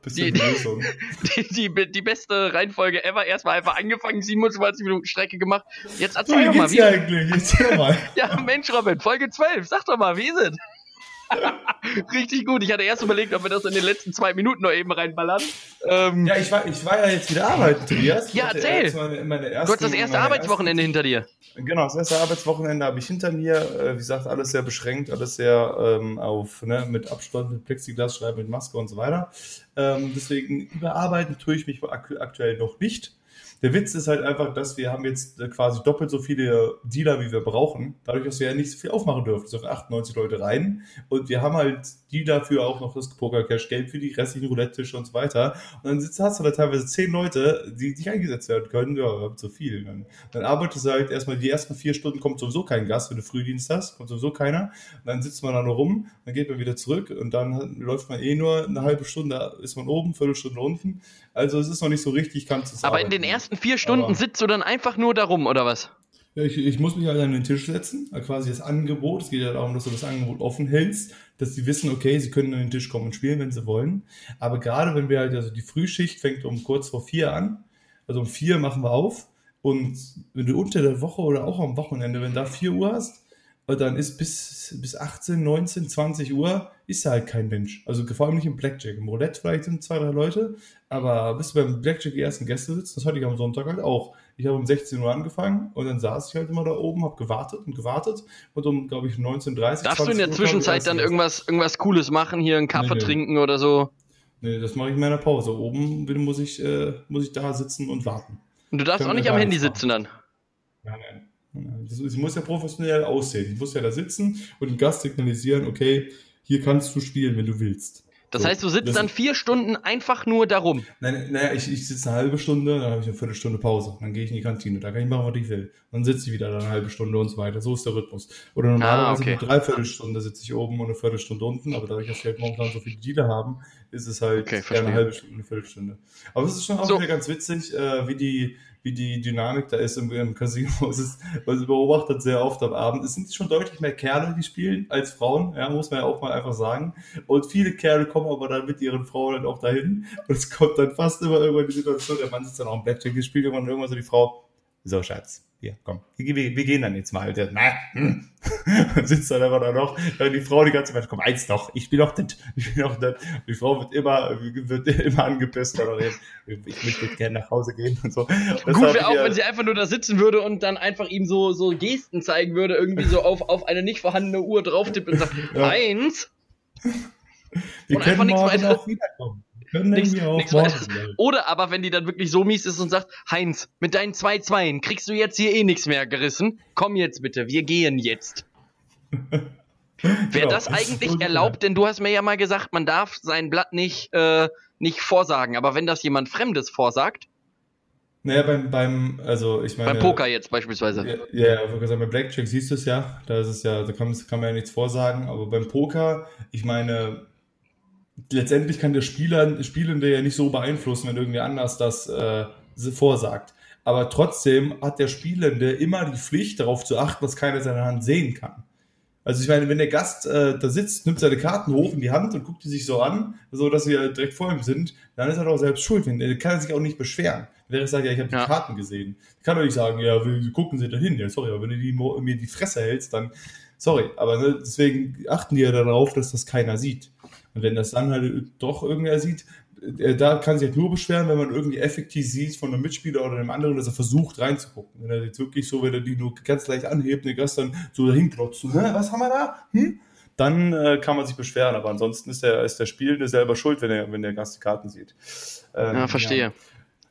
die, die, die, die, beste Reihenfolge ever. Erstmal einfach angefangen, 27 Minuten Strecke gemacht. Jetzt erzähl doch mal, wie. Eigentlich? Erzähl mal. ja, Mensch, Robin, Folge 12. Sag doch mal, wie ist es? Richtig gut. Ich hatte erst überlegt, ob wir das in den letzten zwei Minuten noch eben reinballern. Ähm, ja, ich war, ich war ja jetzt wieder arbeiten, Tobias. Ja, erzähl. Meine, meine ersten, du hast das erste Arbeitswochenende ersten, hinter dir. Genau, das erste Arbeitswochenende habe ich hinter mir. Äh, wie gesagt, alles sehr beschränkt, alles sehr ähm, auf, ne, mit Abstand, mit Plexiglas schreiben, mit Maske und so weiter. Ähm, deswegen überarbeiten tue ich mich aktuell noch nicht. Der Witz ist halt einfach, dass wir haben jetzt quasi doppelt so viele Dealer, wie wir brauchen, dadurch, dass wir ja nicht so viel aufmachen dürfen. Es dürfen 98 Leute rein und wir haben halt die dafür auch noch das Poker-Cash, Geld für die restlichen Roulette-Tische und so weiter. Und dann sitzt, hast du da teilweise zehn Leute, die nicht eingesetzt werden können. Ja, zu viel. Dann, dann arbeitest du halt erstmal die ersten vier Stunden, kommt sowieso kein Gast, wenn du Frühdienst hast, kommt sowieso keiner. Und dann sitzt man da nur rum, dann geht man wieder zurück und dann läuft man eh nur eine halbe Stunde, ist man oben, Viertelstunde unten. Also es ist noch nicht so richtig, kannst du Aber in den ersten vier Stunden Aber sitzt du dann einfach nur da rum, oder was? Ja, ich, ich muss mich halt an den Tisch setzen, quasi das Angebot. Es geht ja darum, dass du das Angebot offen hältst, dass sie wissen, okay, sie können an den Tisch kommen und spielen, wenn sie wollen. Aber gerade wenn wir halt, also die Frühschicht fängt um kurz vor vier an, also um vier machen wir auf. Und wenn du unter der Woche oder auch am Wochenende, wenn da vier Uhr hast, dann ist bis, bis 18, 19, 20 Uhr ist da halt kein Mensch. Also vor allem nicht im Blackjack. Im Roulette vielleicht sind zwei, drei Leute, aber bis du beim Blackjack die ersten Gäste sitzt, das hatte ich am Sonntag halt auch. Ich habe um 16 Uhr angefangen und dann saß ich halt immer da oben, habe gewartet und gewartet und um, glaube ich, 19.30 Darfst du in der Zwischenzeit dann irgendwas, irgendwas Cooles machen, hier einen Kaffee nee, trinken nee. oder so? Nee, das mache ich in meiner Pause. Oben muss ich, äh, muss ich da sitzen und warten. Und du darfst auch nicht am Handy sitzen dann? Nein, nein. Ich muss ja professionell aussehen. Ich muss ja da sitzen und dem Gast signalisieren, okay, hier kannst du spielen, wenn du willst. Das so, heißt, du sitzt dann vier Stunden einfach nur darum. Nein, naja, ich, ich sitze eine halbe Stunde, dann habe ich eine Viertelstunde Pause. Dann gehe ich in die Kantine, da kann ich machen, was ich will. Dann sitze ich wieder eine halbe Stunde und so weiter. So ist der Rhythmus. Oder normalerweise ah, okay. eine Dreiviertelstunde sitze ich oben und eine Viertelstunde unten, aber dadurch, dass wir halt momentan so viele Dealer haben, ist es halt okay, eine halbe Stunde, eine Viertelstunde. Aber es ist schon auch so. wieder ganz witzig, äh, wie die wie die Dynamik da ist im, im Casino. Es ist, man beobachtet sehr oft am Abend. Es sind schon deutlich mehr Kerle, die spielen, als Frauen, ja, muss man ja auch mal einfach sagen. Und viele Kerle kommen aber dann mit ihren Frauen dann auch dahin. Und es kommt dann fast immer irgendwann die Situation, der Mann sitzt dann auch im Blackjack gespielt und irgendwann so die Frau, so Schatz, hier, komm, wir, wir, gehen dann jetzt mal. Der, na, hm. sitzt dann aber da noch, die Frau die ganze Zeit, komm, eins noch, ich bin doch das, ich bin doch das. Die Frau wird immer, wird immer angepisst, oder ich möchte gerne nach Hause gehen und so. Das Gut wäre auch, wenn sie einfach nur da sitzen würde und dann einfach ihm so, so Gesten zeigen würde, irgendwie so auf, auf eine nicht vorhandene Uhr drauftippen und sagt, ja. eins. Wir und können morgen auch wiederkommen. Können nichts, auch nichts Oder aber, wenn die dann wirklich so mies ist und sagt, Heinz, mit deinen zwei Zweien kriegst du jetzt hier eh nichts mehr gerissen. Komm jetzt bitte, wir gehen jetzt. Wäre ja, das eigentlich erlaubt? Denn du hast mir ja mal gesagt, man darf sein Blatt nicht, äh, nicht vorsagen. Aber wenn das jemand Fremdes vorsagt? Naja, beim, beim, also ich meine. Beim Poker jetzt beispielsweise. Ja, ja, ja bei Blackjack siehst du es ja. Da ist es ja, da kann, kann man ja nichts vorsagen. Aber beim Poker, ich meine, letztendlich kann der Spieler, Spielende ja nicht so beeinflussen, wenn irgendwie anders das äh, vorsagt. Aber trotzdem hat der Spielende immer die Pflicht, darauf zu achten, dass keiner seine Hand sehen kann. Also ich meine, wenn der Gast äh, da sitzt, nimmt seine Karten hoch in die Hand und guckt die sich so an, so dass sie halt direkt vor ihm sind, dann ist er doch selbst schuld. Er kann sich auch nicht beschweren. Wenn er sagt, ja, ich habe die ja. Karten gesehen. Ich kann doch nicht sagen, ja, gucken Sie da hin. Ja, sorry, aber wenn du die, mir die Fresse hältst, dann sorry. Aber ne, deswegen achten die ja darauf, dass das keiner sieht. Und wenn das dann halt doch irgendwer sieht, äh, da kann sich halt nur beschweren, wenn man irgendwie effektiv sieht von einem Mitspieler oder einem anderen, dass er versucht reinzugucken. Wenn er jetzt wirklich so, wenn er die nur ganz leicht anhebt, den Gast dann so dahin klotzt, so, was haben wir da? Hm? Dann äh, kann man sich beschweren, aber ansonsten ist der, ist der Spielende selber schuld, wenn, er, wenn der Gast die Karten sieht. Ähm, ja, verstehe. Ja.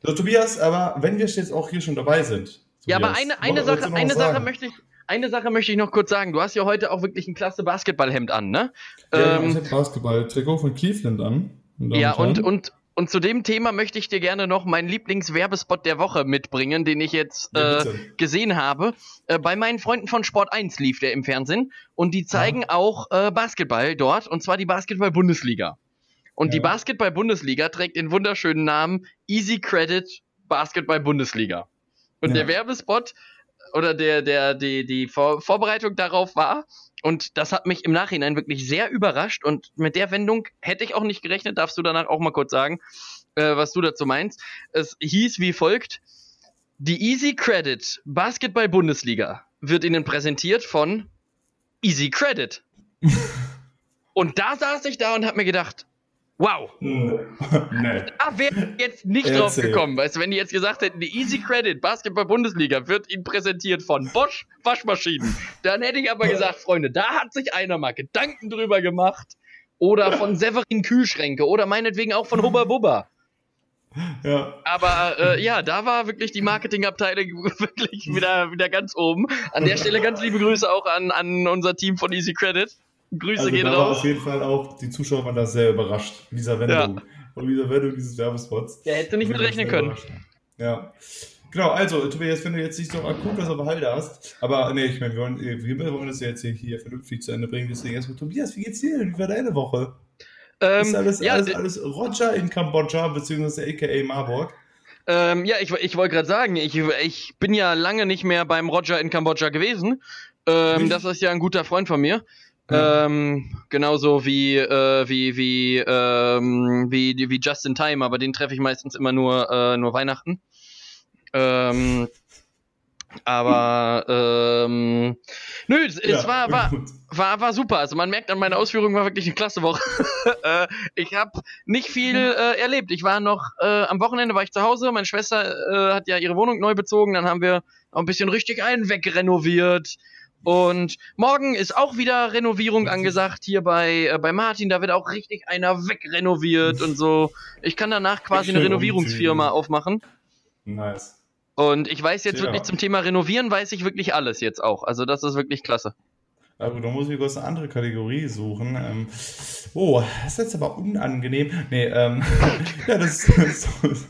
So, Tobias, aber wenn wir jetzt auch hier schon dabei sind. Tobias, ja, aber eine, eine Sache, eine Sache möchte ich, eine Sache möchte ich noch kurz sagen. Du hast ja heute auch wirklich ein klasse Basketballhemd an, ne? Ja, ähm, ich Basketball-Trikot von Cleveland an. Ja, und, und, und zu dem Thema möchte ich dir gerne noch meinen Lieblingswerbespot der Woche mitbringen, den ich jetzt äh, gesehen habe. Äh, bei meinen Freunden von Sport 1 lief der im Fernsehen und die zeigen ah. auch äh, Basketball dort und zwar die Basketball-Bundesliga. Und ja. die Basketball-Bundesliga trägt den wunderschönen Namen Easy Credit Basketball-Bundesliga. Und ja. der Werbespot oder der, der, die, die Vor Vorbereitung darauf war. Und das hat mich im Nachhinein wirklich sehr überrascht. Und mit der Wendung hätte ich auch nicht gerechnet. Darfst du danach auch mal kurz sagen, äh, was du dazu meinst? Es hieß wie folgt: Die Easy Credit Basketball Bundesliga wird Ihnen präsentiert von Easy Credit. Und da saß ich da und habe mir gedacht, wow. nee. Da wäre jetzt nicht Erzähl. drauf gekommen. Weißt du, wenn die jetzt gesagt hätten, die Easy Credit Basketball Bundesliga wird Ihnen präsentiert von Bosch Waschmaschinen, dann hätte ich aber gesagt, Freunde, da hat sich einer mal Gedanken drüber gemacht. Oder von Severin Kühlschränke oder meinetwegen auch von Hubba Bubba. Ja. Aber äh, ja, da war wirklich die Marketingabteilung wirklich wieder, wieder ganz oben. An der Stelle ganz liebe Grüße auch an, an unser Team von Easy Credit. Grüße also gehen da raus. War auf jeden Fall auch, die Zuschauer waren da sehr überrascht von dieser Wendung. Ja. Dieser Wendung dieses Werbespots. Der hätte nicht mit rechnen können. Ja. Genau, also Tobias, wenn du jetzt nicht so akut was auf der Halde hast, aber nee, ich meine, wir wollen, wir wollen das ja jetzt hier vernünftig zu Ende bringen, deswegen erstmal, Tobias, wie geht's dir? Wie war deine Woche? Ähm, ist alles, ja, alles, alles Roger in Kambodscha, beziehungsweise aka Marburg? Ähm, ja, ich, ich wollte gerade sagen, ich, ich bin ja lange nicht mehr beim Roger in Kambodscha gewesen. Ähm, das ist ja ein guter Freund von mir. Ja. Ähm, genauso wie, äh, wie, wie, ähm, wie, wie Justin Time, aber den treffe ich meistens immer nur, äh, nur Weihnachten. Ähm, aber ähm, nö, es, ja, war, war, war, war super. Also man merkt an meiner Ausführung war wirklich eine klasse Woche. äh, ich habe nicht viel äh, erlebt. Ich war noch äh, am Wochenende war ich zu Hause. Meine Schwester äh, hat ja ihre Wohnung neu bezogen. Dann haben wir noch ein bisschen richtig einen wegrenoviert. Und morgen ist auch wieder Renovierung angesagt hier bei, äh, bei Martin. Da wird auch richtig einer wegrenoviert und so. Ich kann danach quasi eine Renovierungsfirma aufmachen. Nice. Und ich weiß jetzt ja. wirklich zum Thema Renovieren, weiß ich wirklich alles jetzt auch. Also das ist wirklich klasse. Aber also, da muss ich kurz eine andere Kategorie suchen. Ähm, oh, das ist jetzt aber unangenehm. Nee, ähm, ja, das, das, das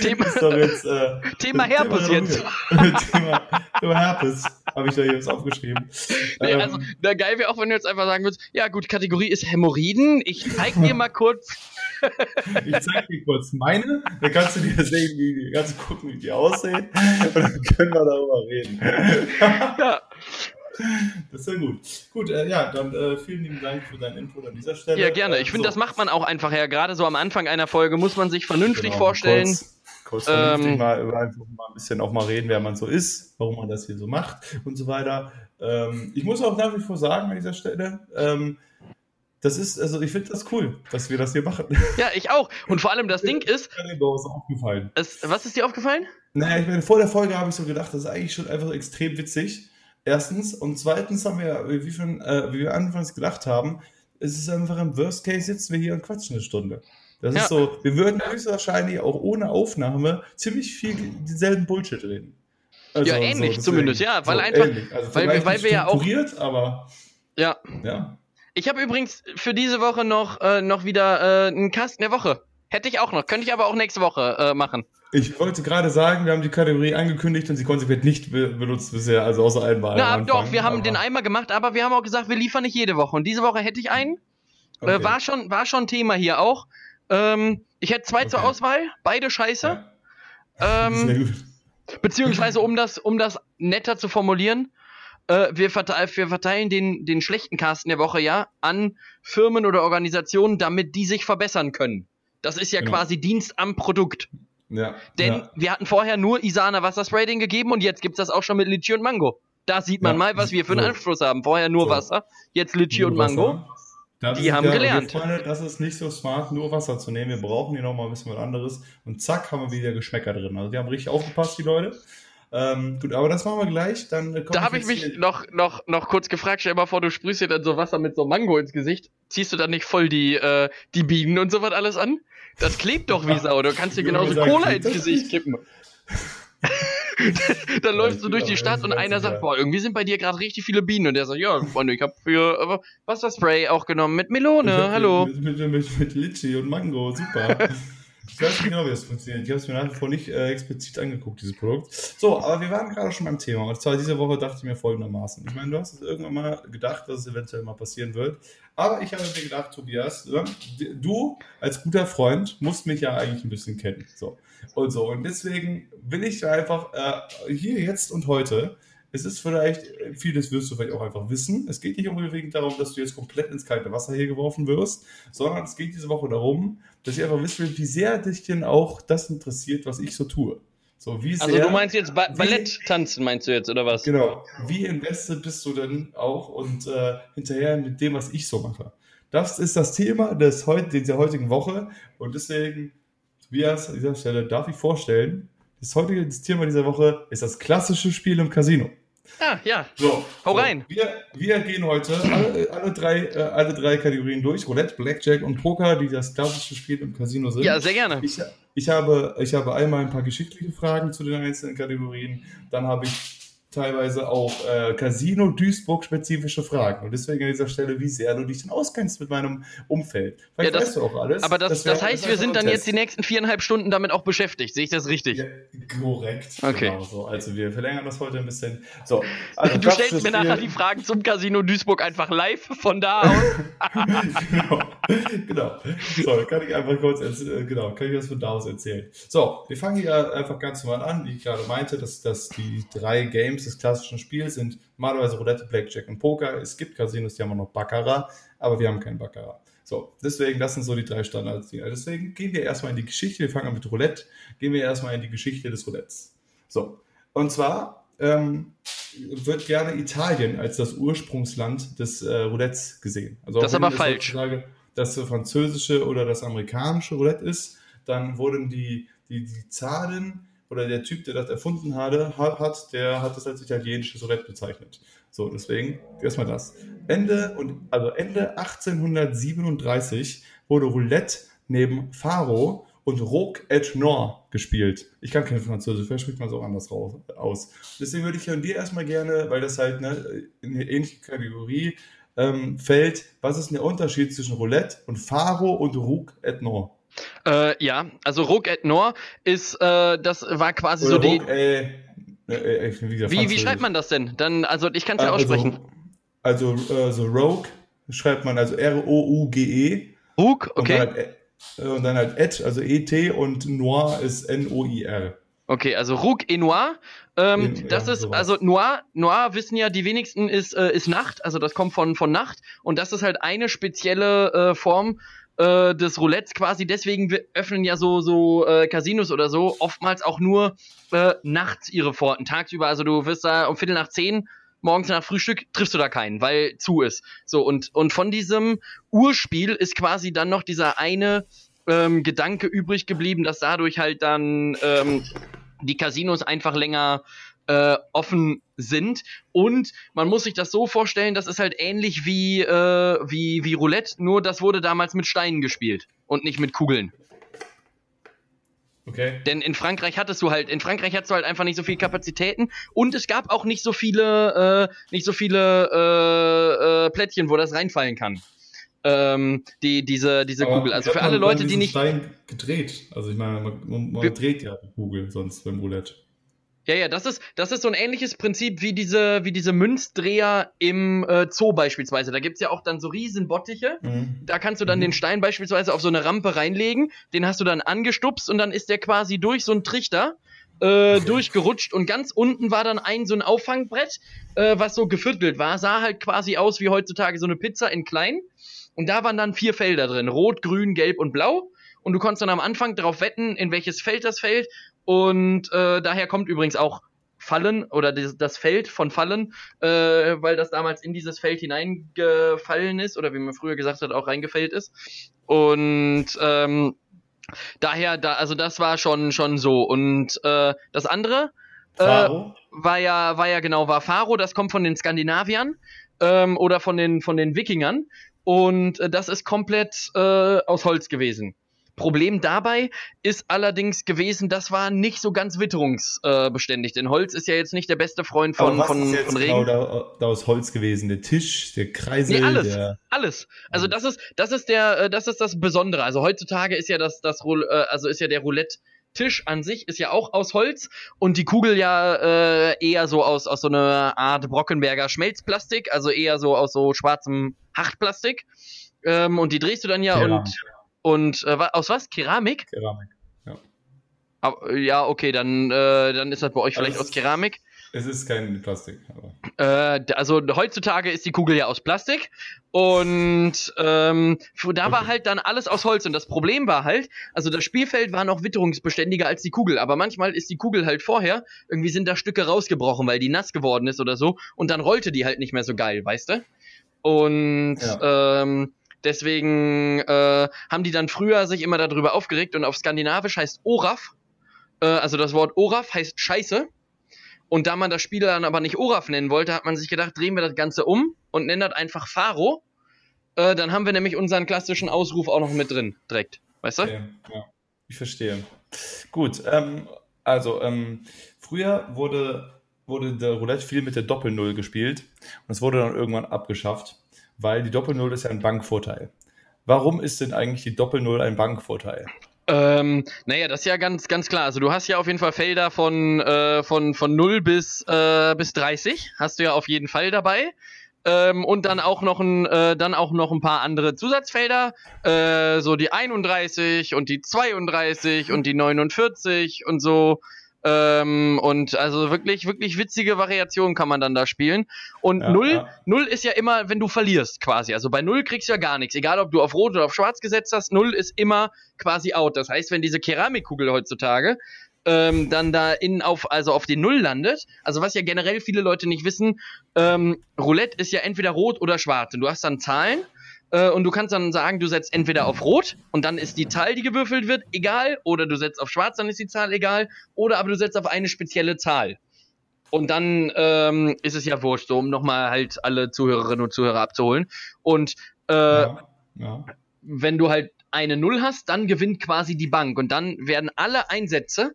Thema, jetzt, äh, Thema Herpes Thema, jetzt. Thema, Thema Herpes habe ich da jetzt aufgeschrieben. Nee, ähm, also, na, geil wäre auch, wenn du jetzt einfach sagen würdest, ja gut, Kategorie ist Hämorrhoiden. Ich zeig dir mal kurz ich zeig dir kurz meine, dann kannst du dir sehen, wie, kannst du gucken, wie die aussehen und dann können wir darüber reden. ja. Das ist ja gut. Gut, äh, ja, dann äh, vielen lieben Dank für dein Input an dieser Stelle. Ja, gerne. Ich finde, so. das macht man auch einfach ja. Gerade so am Anfang einer Folge muss man sich vernünftig genau, vorstellen. Kurz, kurz vernünftig ähm, mal, einfach mal ein bisschen auch mal reden, wer man so ist, warum man das hier so macht und so weiter. Ähm, ich muss auch nach wie vor sagen an dieser Stelle, ähm, das ist, also ich finde das cool, dass wir das hier machen. Ja, ich auch. Und vor allem das Ding ist. ist. Es, was ist dir aufgefallen? Naja, ich meine, vor der Folge habe ich so gedacht, das ist eigentlich schon einfach extrem witzig. Erstens. Und zweitens haben wir, wie, schon, äh, wie wir anfangs gedacht haben, es ist einfach im Worst Case sitzen wir hier und quatschen eine Stunde. Das ja. ist so, wir würden höchstwahrscheinlich auch ohne Aufnahme ziemlich viel denselben Bullshit reden. Also, ja, ähnlich so, zumindest, ja, weil so einfach, also weil, weil wir ja auch. aber. Ja. Ja. Ich habe übrigens für diese Woche noch, äh, noch wieder äh, einen Kasten der Woche. Hätte ich auch noch. Könnte ich aber auch nächste Woche äh, machen. Ich wollte gerade sagen, wir haben die Kategorie angekündigt und sie konsequent nicht be benutzt bisher, also außer einmal. Na, doch, wir haben aber den einmal gemacht, aber wir haben auch gesagt, wir liefern nicht jede Woche. Und diese Woche hätte ich einen. Äh, okay. Äh, war, schon, war schon Thema hier auch. Ähm, ich hätte zwei okay. zur Auswahl, beide scheiße. Ja. Ähm, Sehr gut. Beziehungsweise, um das, um das netter zu formulieren, äh, wir, verteilen, wir verteilen den, den schlechten Casten der Woche ja an Firmen oder Organisationen, damit die sich verbessern können. Das ist ja genau. quasi Dienst am Produkt. Ja, Denn ja. wir hatten vorher nur Isana Wassersprayding gegeben und jetzt gibt es das auch schon mit Litchi und Mango. Da sieht man ja. mal, was wir für einen so. Anspruch haben. Vorher nur so. Wasser, jetzt Litchi und Mango. Das die haben ja, gelernt. Freunde, das ist nicht so smart, nur Wasser zu nehmen. Wir brauchen hier nochmal ein bisschen was anderes. Und zack, haben wir wieder Geschmäcker drin. Also, die haben richtig aufgepasst, die Leute. Ähm, gut, aber das machen wir gleich. Dann da habe ich mich noch, noch, noch kurz gefragt, stell dir mal vor, du sprühst dir dann so Wasser mit so Mango ins Gesicht. Ziehst du dann nicht voll die, äh, die Bienen und so was alles an? Das klebt doch wie Sau. Du kannst dir genauso Cola ins Gesicht kippen. dann läufst du durch die Stadt und einer sagt, boah, irgendwie sind bei dir gerade richtig viele Bienen. Und der sagt, ja, Freunde, ich habe für äh, Wasserspray auch genommen mit Melone, hallo. Mit, mit, mit, mit Litchi und Mango, super. Ich weiß nicht genau, wie das funktioniert. Ich habe es mir nach vor nicht äh, explizit angeguckt, dieses Produkt. So, aber wir waren gerade schon beim Thema. Und zwar diese Woche dachte ich mir folgendermaßen. Ich meine, du hast es irgendwann mal gedacht, dass es eventuell mal passieren wird. Aber ich habe mir gedacht, Tobias, du als guter Freund musst mich ja eigentlich ein bisschen kennen. So. Und so. Und deswegen will ich einfach äh, hier, jetzt und heute es ist vielleicht, vieles wirst du vielleicht auch einfach wissen. Es geht nicht unbedingt darum, dass du jetzt komplett ins kalte Wasser hier geworfen wirst, sondern es geht diese Woche darum, dass ich einfach wissen will, wie sehr dich denn auch das interessiert, was ich so tue. So, wie sehr, also du meinst jetzt ba Ballett tanzen, meinst du jetzt, oder was? Genau. Wie invested bist du denn auch und äh, hinterher mit dem, was ich so mache? das ist das Thema des heut, dieser heutigen Woche. Und deswegen, Tobias, an dieser Stelle darf ich vorstellen, das heutige Thema dieser Woche ist das klassische Spiel im Casino. Ah, ja. So, Hau so. rein. Wir, wir gehen heute alle, alle, drei, äh, alle drei Kategorien durch. Roulette, Blackjack und Poker, die das klassische Spiel im Casino sind. Ja, sehr gerne. Ich, ich, habe, ich habe einmal ein paar geschichtliche Fragen zu den einzelnen Kategorien. Dann habe ich teilweise auch äh, Casino Duisburg spezifische Fragen. Und deswegen an dieser Stelle, wie sehr du dich denn auskennst mit meinem Umfeld. Vielleicht ja, das, weißt du auch alles. Aber das, das, wär, das heißt, wir sind dann Test. jetzt die nächsten viereinhalb Stunden damit auch beschäftigt. Sehe ich das richtig? Ja, korrekt. Okay. Genau so. Also wir verlängern das heute ein bisschen. So, also du stellst mir nachher die Fragen zum Casino Duisburg einfach live von da aus. genau. genau. So, kann ich einfach kurz äh, genau, kann ich das von da aus erzählen. So, wir fangen hier einfach ganz normal an, wie ich gerade meinte, dass, dass die drei Games Games des klassischen Spiels sind normalerweise Roulette, Blackjack und Poker. Es gibt Casinos, die haben auch noch Baccarat, aber wir haben kein Baccarat. So, deswegen, das sind so die drei Standards. Deswegen gehen wir erstmal in die Geschichte. Wir fangen an mit Roulette. Gehen wir erstmal in die Geschichte des Roulettes. So, und zwar ähm, wird gerne Italien als das Ursprungsland des äh, Roulettes gesehen. Also das ist aber falsch. Das französische oder das amerikanische Roulette ist, dann wurden die, die, die Zahlen oder der Typ, der das erfunden hatte, hat, der hat das als italienisches Roulette bezeichnet. So, deswegen erstmal das. Ende und also Ende 1837 wurde Roulette neben Faro und Roque et Nord gespielt. Ich kann kein Französisch, vielleicht spricht man es auch anders raus, aus. Deswegen würde ich von dir erstmal gerne, weil das halt ne, in eine ähnliche Kategorie ähm, fällt, was ist der Unterschied zwischen Roulette und Faro und Roque et Nord? Äh, ja, also Rogue et Nord ist, äh, das war quasi Oder so die. äh, äh, äh wie, wie, wie, schreibt man das denn? Dann, also ich kann es ja also, aussprechen. Also, also so Rogue schreibt man also R-O-U-G-E. Rogue, okay. Und dann, halt, und dann halt Et, also E-T und Noir ist N-O-I-R. Okay, also Rook et Noir. Ähm, In, das ja, ist, sowas. also Noir, Noir wissen ja die wenigsten, ist, äh, ist Nacht, also das kommt von, von Nacht. Und das ist halt eine spezielle äh, Form äh, des Roulettes quasi. Deswegen öffnen ja so, so äh, Casinos oder so oftmals auch nur äh, nachts ihre Pforten. Tagsüber, also du wirst da um Viertel nach zehn morgens nach Frühstück triffst du da keinen, weil zu ist. So, und, und von diesem Urspiel ist quasi dann noch dieser eine ähm, Gedanke übrig geblieben, dass dadurch halt dann ähm, die Casinos einfach länger äh, offen sind. Und man muss sich das so vorstellen, das ist halt ähnlich wie, äh, wie, wie Roulette, nur das wurde damals mit Steinen gespielt und nicht mit Kugeln. Okay. Denn in Frankreich hattest du halt, in Frankreich hattest du halt einfach nicht so viele Kapazitäten und es gab auch nicht so viele, äh, nicht so viele äh, äh, Plättchen, wo das reinfallen kann. Ähm, die, diese, diese Aber Kugel. Also für alle Leute, die nicht. Stein gedreht. Also ich meine, man, man dreht ja die Kugel sonst beim Roulette. Ja, ja, das ist, das ist so ein ähnliches Prinzip wie diese, wie diese Münzdreher im äh, Zoo beispielsweise. Da gibt's ja auch dann so riesen Bottiche. Mhm. Da kannst du dann mhm. den Stein beispielsweise auf so eine Rampe reinlegen, den hast du dann angestupst und dann ist der quasi durch so einen Trichter äh, durchgerutscht und ganz unten war dann ein so ein Auffangbrett, äh, was so geviertelt war. Sah halt quasi aus wie heutzutage so eine Pizza in klein. Und da waren dann vier Felder drin. Rot, grün, gelb und blau und du konntest dann am Anfang darauf wetten, in welches Feld das fällt und äh, daher kommt übrigens auch Fallen oder das, Feld von Fallen, äh, weil das damals in dieses Feld hineingefallen ist oder wie man früher gesagt hat, auch reingefällt ist. Und ähm, daher, da, also das war schon schon so. Und äh, das andere äh, war ja, war ja genau, war Faro, das kommt von den Skandinaviern ähm, oder von den von den Wikingern. Und äh, das ist komplett äh, aus Holz gewesen. Problem dabei ist allerdings gewesen, das war nicht so ganz witterungsbeständig, denn Holz ist ja jetzt nicht der beste Freund von, was von, ist jetzt von Regen. Genau da, da, aus Holz gewesen, der Tisch, der Kreisel, nee, alles, der alles. Also das ist das ist der äh, das ist das Besondere. Also heutzutage ist ja das das äh, also ist ja der Roulette Tisch an sich ist ja auch aus Holz und die Kugel ja äh, eher so aus, aus so einer Art Brockenberger Schmelzplastik, also eher so aus so schwarzem Hartplastik. Ähm, und die drehst du dann ja, ja. und und äh, aus was? Keramik? Keramik, ja. Aber, ja, okay, dann, äh, dann ist das bei euch vielleicht also aus Keramik. Es ist kein Plastik. Äh, also heutzutage ist die Kugel ja aus Plastik und ähm, da war halt dann alles aus Holz und das Problem war halt, also das Spielfeld war noch witterungsbeständiger als die Kugel, aber manchmal ist die Kugel halt vorher, irgendwie sind da Stücke rausgebrochen, weil die nass geworden ist oder so und dann rollte die halt nicht mehr so geil, weißt du? Und ja. ähm, Deswegen äh, haben die dann früher sich immer darüber aufgeregt und auf Skandinavisch heißt Oraf, äh, also das Wort Oraf heißt Scheiße. Und da man das Spiel dann aber nicht Oraf nennen wollte, hat man sich gedacht, drehen wir das Ganze um und nennen das einfach Faro. Äh, dann haben wir nämlich unseren klassischen Ausruf auch noch mit drin, direkt. Weißt du? Okay, ja, ich verstehe. Gut, ähm, also ähm, früher wurde, wurde der Roulette viel mit der Doppel-Null gespielt und es wurde dann irgendwann abgeschafft, weil die Doppel-Null ist ja ein Bankvorteil. Warum ist denn eigentlich die Doppel-Null ein Bankvorteil? Ähm, naja, das ist ja ganz, ganz klar. Also du hast ja auf jeden Fall Felder von, äh, von, von 0 bis, äh, bis 30. Hast du ja auf jeden Fall dabei. Ähm, und dann auch noch ein, äh, dann auch noch ein paar andere Zusatzfelder, äh, so die 31 und die 32 und die 49 und so. Ähm, und also wirklich, wirklich witzige Variationen kann man dann da spielen. Und ja, null, ja. null ist ja immer, wenn du verlierst, quasi. Also bei null kriegst du ja gar nichts. Egal, ob du auf Rot oder auf Schwarz gesetzt hast, null ist immer quasi out. Das heißt, wenn diese Keramikkugel heutzutage ähm, dann da in auf, also auf den Null landet. Also was ja generell viele Leute nicht wissen, ähm, Roulette ist ja entweder rot oder schwarz. Und du hast dann Zahlen äh, und du kannst dann sagen, du setzt entweder auf rot und dann ist die Zahl, die gewürfelt wird, egal, oder du setzt auf schwarz, dann ist die Zahl egal, oder aber du setzt auf eine spezielle Zahl. Und dann ähm, ist es ja wurscht, so um nochmal halt alle Zuhörerinnen und Zuhörer abzuholen. Und äh, ja, ja. wenn du halt eine Null hast, dann gewinnt quasi die Bank. Und dann werden alle Einsätze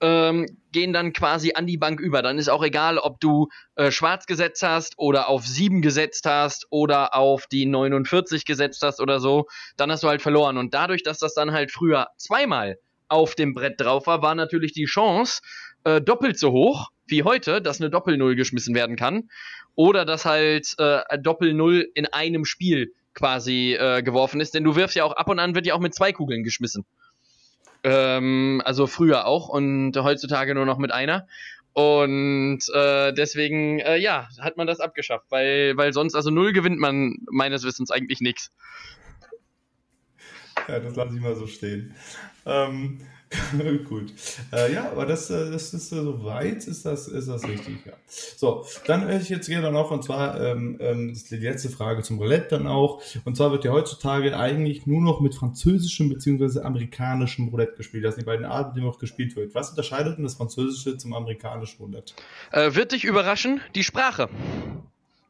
ähm, gehen dann quasi an die Bank über. Dann ist auch egal, ob du äh, schwarz gesetzt hast oder auf 7 gesetzt hast oder auf die 49 gesetzt hast oder so. Dann hast du halt verloren. Und dadurch, dass das dann halt früher zweimal auf dem Brett drauf war, war natürlich die Chance äh, doppelt so hoch wie heute, dass eine Doppel-Null geschmissen werden kann. Oder dass halt äh, Doppel-Null in einem Spiel quasi äh, geworfen ist. Denn du wirfst ja auch ab und an, wird ja auch mit zwei Kugeln geschmissen. Ähm, also früher auch und heutzutage nur noch mit einer. Und äh, deswegen, äh, ja, hat man das abgeschafft, weil, weil sonst, also null gewinnt man meines Wissens eigentlich nichts. Ja, das lasse ich mal so stehen. Ähm, Gut. Äh, ja, aber das, äh, das ist äh, soweit, ist das, ist das richtig, ja. So, dann hätte ich jetzt gerne noch, und zwar ähm, ähm, das ist die letzte Frage zum Roulette dann auch. Und zwar wird ja heutzutage eigentlich nur noch mit französischem bzw. amerikanischem Roulette gespielt. Das sind die beiden Arten, die noch gespielt wird. Was unterscheidet denn das französische zum amerikanischen Roulette? Äh, wird dich überraschen, die Sprache.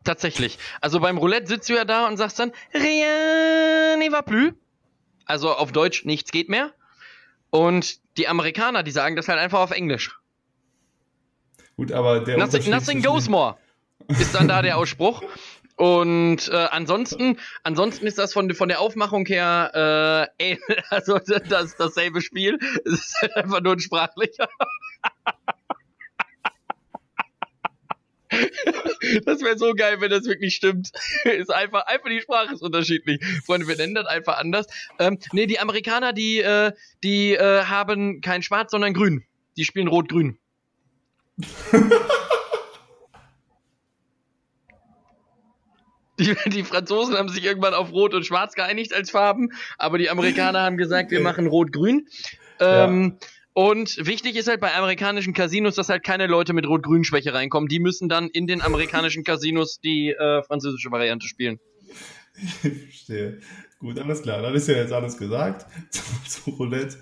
Tatsächlich. Also beim Roulette sitzt du ja da und sagst dann, rien ne va plus. Also auf Deutsch, nichts geht mehr. Und die Amerikaner, die sagen das halt einfach auf Englisch. Gut, aber der Nothing, nothing goes more ist dann da der Ausspruch. Und äh, ansonsten, ansonsten ist das von, von der Aufmachung her äh, also das, dasselbe Spiel. Es ist halt einfach nur ein sprachlicher. Das wäre so geil, wenn das wirklich stimmt. Ist einfach, einfach die Sprache ist unterschiedlich. Freunde, wir nennen das einfach anders. Ähm, nee, die Amerikaner, die, äh, die äh, haben kein Schwarz, sondern Grün. Die spielen Rot-Grün. Die, die, Franzosen haben sich irgendwann auf Rot und Schwarz geeinigt als Farben, aber die Amerikaner haben gesagt, wir machen Rot-Grün. Ähm, ja. Und wichtig ist halt bei amerikanischen Casinos, dass halt keine Leute mit Rot-Grün-Schwäche reinkommen. Die müssen dann in den amerikanischen Casinos die äh, französische Variante spielen. Ich verstehe. Gut, alles klar. Dann ist ja jetzt alles gesagt zu, zu Roulette.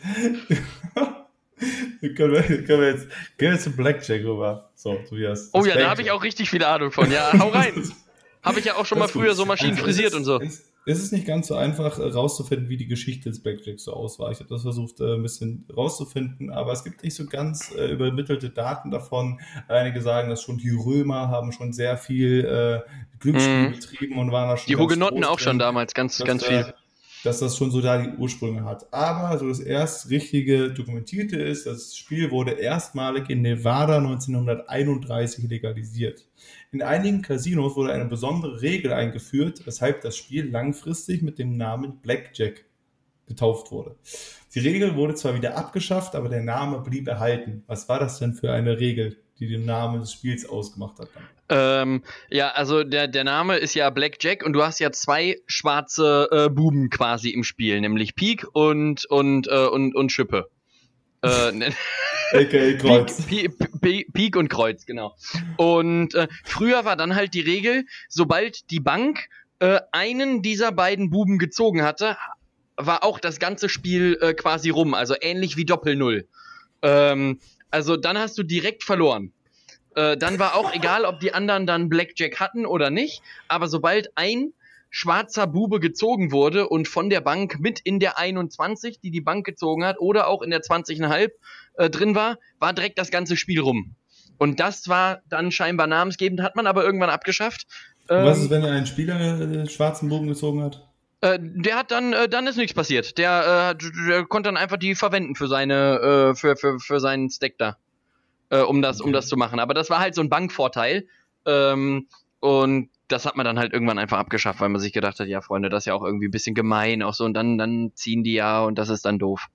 können, wir, können wir jetzt, gehen wir zum Blackjack rüber. So, Tobias. Oh ja, Blackjack. da habe ich auch richtig viel Ahnung von. Ja, hau rein. habe ich ja auch schon mal früher so Maschinen also, frisiert und so. Ist, es ist nicht ganz so einfach herauszufinden, äh, wie die Geschichte des Blackjacks so aus war. Ich habe das versucht, äh, ein bisschen rauszufinden, aber es gibt nicht so ganz äh, übermittelte Daten davon. Einige sagen, dass schon die Römer haben schon sehr viel äh, Glücksspiel mm. betrieben und waren da schon. Die Hugenotten auch schon damals, ganz, ganz viel dass das schon so da die Ursprünge hat. Aber so das erst richtige Dokumentierte ist, das Spiel wurde erstmalig in Nevada 1931 legalisiert. In einigen Casinos wurde eine besondere Regel eingeführt, weshalb das Spiel langfristig mit dem Namen Blackjack getauft wurde. Die Regel wurde zwar wieder abgeschafft, aber der Name blieb erhalten. Was war das denn für eine Regel, die den Namen des Spiels ausgemacht hat? Ähm, ja, also der, der Name ist ja Blackjack und du hast ja zwei schwarze äh, Buben quasi im Spiel, nämlich Peak und, und, äh, und, und Schippe. Äh, AKA Kreuz. Peak, Peak, Peak, und Kreuz, genau. Und äh, früher war dann halt die Regel, sobald die Bank äh, einen dieser beiden Buben gezogen hatte, war auch das ganze Spiel äh, quasi rum. Also ähnlich wie Doppel-Null. Ähm, also dann hast du direkt verloren. Äh, dann war auch egal, ob die anderen dann Blackjack hatten oder nicht. Aber sobald ein schwarzer Bube gezogen wurde und von der Bank mit in der 21, die die Bank gezogen hat, oder auch in der 20,5 äh, drin war, war direkt das ganze Spiel rum. Und das war dann scheinbar namensgebend, hat man aber irgendwann abgeschafft. Ähm, was ist, wenn ein Spieler den schwarzen Bogen gezogen hat? Äh, der hat dann, äh, dann ist nichts passiert. Der, äh, der konnte dann einfach die verwenden für seine, äh, für, für, für seinen Stack da. Äh, um das, okay. um das zu machen. Aber das war halt so ein Bankvorteil. Ähm, und das hat man dann halt irgendwann einfach abgeschafft, weil man sich gedacht hat, ja, Freunde, das ist ja auch irgendwie ein bisschen gemein, auch so, und dann, dann ziehen die ja und das ist dann doof.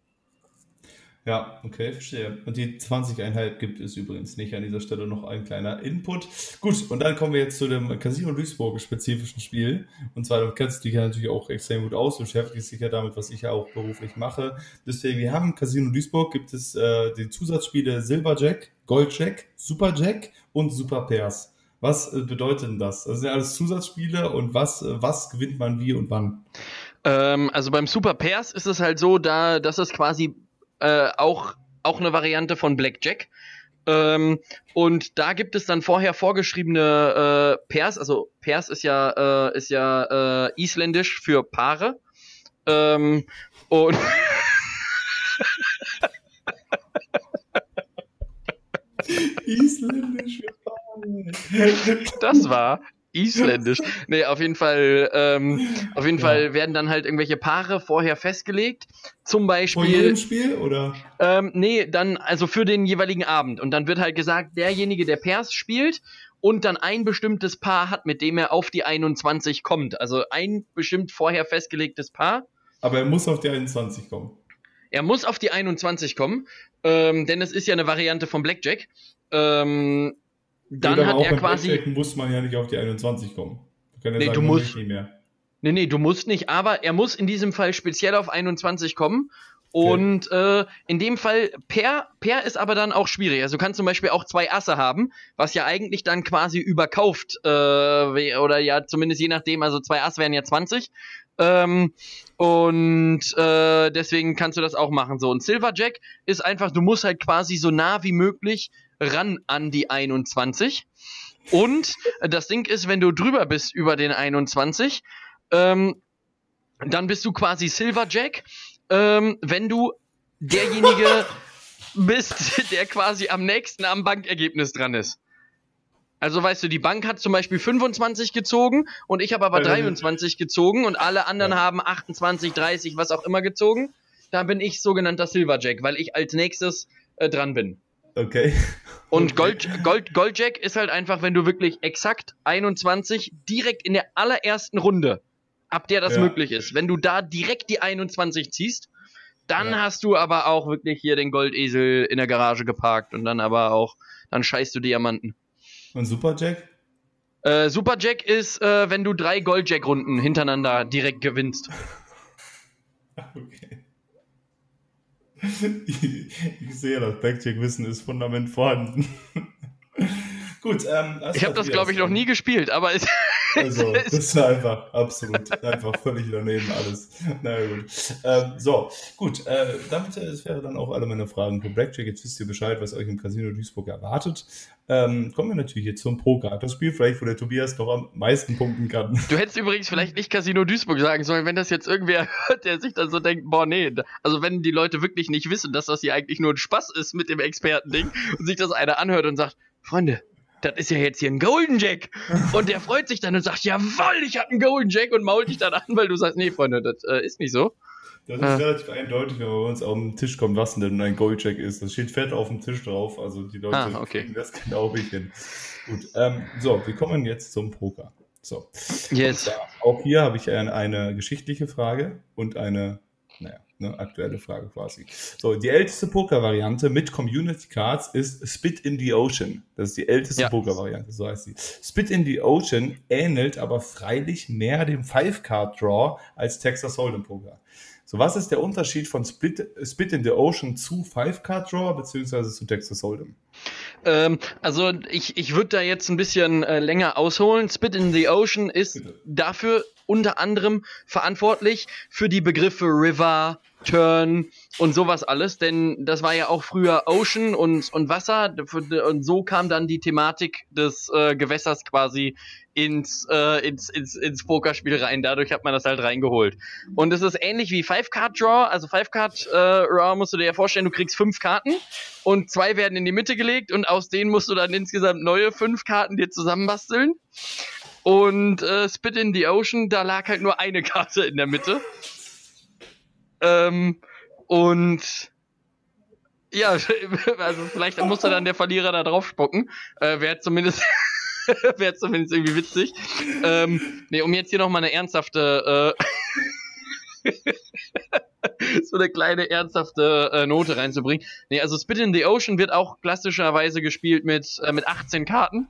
Ja, okay, verstehe. Und die 20,5 gibt es übrigens nicht. An dieser Stelle noch ein kleiner Input. Gut, und dann kommen wir jetzt zu dem Casino Duisburg spezifischen Spiel. Und zwar, du kennst dich ja natürlich auch extrem gut aus, du beschäftigst dich ja damit, was ich ja auch beruflich mache. Deswegen, wir haben Casino Duisburg, gibt es äh, die Zusatzspiele Silberjack, Goldjack, Superjack und Super Pairs. Was äh, bedeutet denn das? Das sind ja alles Zusatzspiele und was, äh, was gewinnt man wie und wann? Ähm, also beim Super Pairs ist es halt so, da, dass es quasi äh, auch, auch eine Variante von Blackjack. Ähm, und da gibt es dann vorher vorgeschriebene äh, Pairs, also Pairs ist ja, äh, ist ja äh, isländisch für Paare. Ähm, und isländisch für Paare. Das war Isländisch. Nee, auf jeden Fall, ähm, auf jeden ja. Fall werden dann halt irgendwelche Paare vorher festgelegt. Zum Beispiel. Vor jedem Spiel, oder? Ähm, nee, dann, also für den jeweiligen Abend. Und dann wird halt gesagt, derjenige, der Pairs spielt und dann ein bestimmtes Paar hat, mit dem er auf die 21 kommt. Also ein bestimmt vorher festgelegtes Paar. Aber er muss auf die 21 kommen. Er muss auf die 21 kommen, ähm, denn es ist ja eine Variante von Blackjack. Ähm, dann hat er quasi. muss man ja nicht auf die 21 kommen. Ja nee, sagen, du musst. Nicht mehr. Nee, nee, du musst nicht, aber er muss in diesem Fall speziell auf 21 kommen. Und okay. äh, in dem Fall, Per, Per ist aber dann auch schwierig. Also du kannst zum Beispiel auch zwei Asse haben, was ja eigentlich dann quasi überkauft, äh, oder ja, zumindest je nachdem, also zwei Asse wären ja 20. Ähm, und äh, deswegen kannst du das auch machen. So, und Silverjack ist einfach, du musst halt quasi so nah wie möglich ran an die 21. Und das Ding ist, wenn du drüber bist über den 21, ähm, dann bist du quasi Silverjack. Ähm, wenn du derjenige bist, der quasi am nächsten am Bankergebnis dran ist. Also weißt du, die Bank hat zum Beispiel 25 gezogen und ich habe aber 23 gezogen und alle anderen ja. haben 28, 30, was auch immer gezogen. Da bin ich sogenannter Silverjack, weil ich als nächstes äh, dran bin. Okay. Und Gold, Gold, Goldjack ist halt einfach, wenn du wirklich exakt 21 direkt in der allerersten Runde, ab der das ja. möglich ist, wenn du da direkt die 21 ziehst, dann ja. hast du aber auch wirklich hier den Goldesel in der Garage geparkt und dann aber auch, dann scheißt du Diamanten. Und Superjack? Äh, Superjack ist, äh, wenn du drei Goldjack-Runden hintereinander direkt gewinnst. okay. ich, sehe, das Backcheck-Wissen ist Fundament vorhanden. Gut, ähm, ich habe das, glaube ich, noch nie gespielt, aber es. Also, das ist einfach absolut, einfach völlig daneben alles. Na naja, gut. Ähm, so, gut, äh, damit äh, das wäre dann auch alle meine Fragen von Blackjack. Jetzt wisst ihr Bescheid, was euch im Casino Duisburg erwartet. Ähm, kommen wir natürlich jetzt zum Poker. Das Spiel vielleicht, wo der Tobias noch am meisten punkten kann. Du hättest übrigens vielleicht nicht Casino Duisburg sagen sollen, wenn das jetzt irgendwer hört, der sich dann so denkt, boah, nee. Also wenn die Leute wirklich nicht wissen, dass das hier eigentlich nur ein Spaß ist mit dem Expertending und sich das einer anhört und sagt, Freunde, das ist ja jetzt hier ein Golden Jack. Und der freut sich dann und sagt, jawoll, ich hab einen Golden Jack und mault dich dann an, weil du sagst, nee, Freunde, das äh, ist nicht so. Das ist äh. relativ eindeutig, wenn man bei uns auf den Tisch kommt, was denn ein Goldjack ist. Das steht fett auf dem Tisch drauf, also die Leute ah, okay. kriegen das genau wie hin. Gut, ähm, so, wir kommen jetzt zum Poker. So. Yes. auch hier habe ich eine, eine geschichtliche Frage und eine, eine aktuelle Frage quasi. So, die älteste Poker-Variante mit Community Cards ist Spit in the Ocean. Das ist die älteste ja. Poker-Variante, so heißt sie. Spit in the Ocean ähnelt aber freilich mehr dem Five-Card-Draw als Texas Hold'em Poker. So, was ist der Unterschied von Split, Spit in the Ocean zu Five-Card-Draw beziehungsweise zu Texas Hold'em? Ähm, also ich, ich würde da jetzt ein bisschen äh, länger ausholen. Spit in the Ocean ist Bitte. dafür unter anderem verantwortlich für die Begriffe River, Turn und sowas alles, denn das war ja auch früher Ocean und, und Wasser und so kam dann die Thematik des äh, Gewässers quasi ins, äh, ins, ins, ins Pokerspiel rein. Dadurch hat man das halt reingeholt. Und es ist ähnlich wie Five-Card-Draw. Also Five-Card-Draw äh, musst du dir ja vorstellen, du kriegst fünf Karten und zwei werden in die Mitte gelegt und aus denen musst du dann insgesamt neue fünf Karten dir zusammenbasteln. Und äh, Spit in the Ocean, da lag halt nur eine Karte in der Mitte. Ähm, und ja, also vielleicht musste dann der Verlierer da drauf spucken. Äh, Wäre zumindest, wäre zumindest irgendwie witzig. Ähm, nee, um jetzt hier nochmal eine ernsthafte, äh, so eine kleine ernsthafte äh, Note reinzubringen. Nee, also Spit in the Ocean wird auch klassischerweise gespielt mit, äh, mit 18 Karten.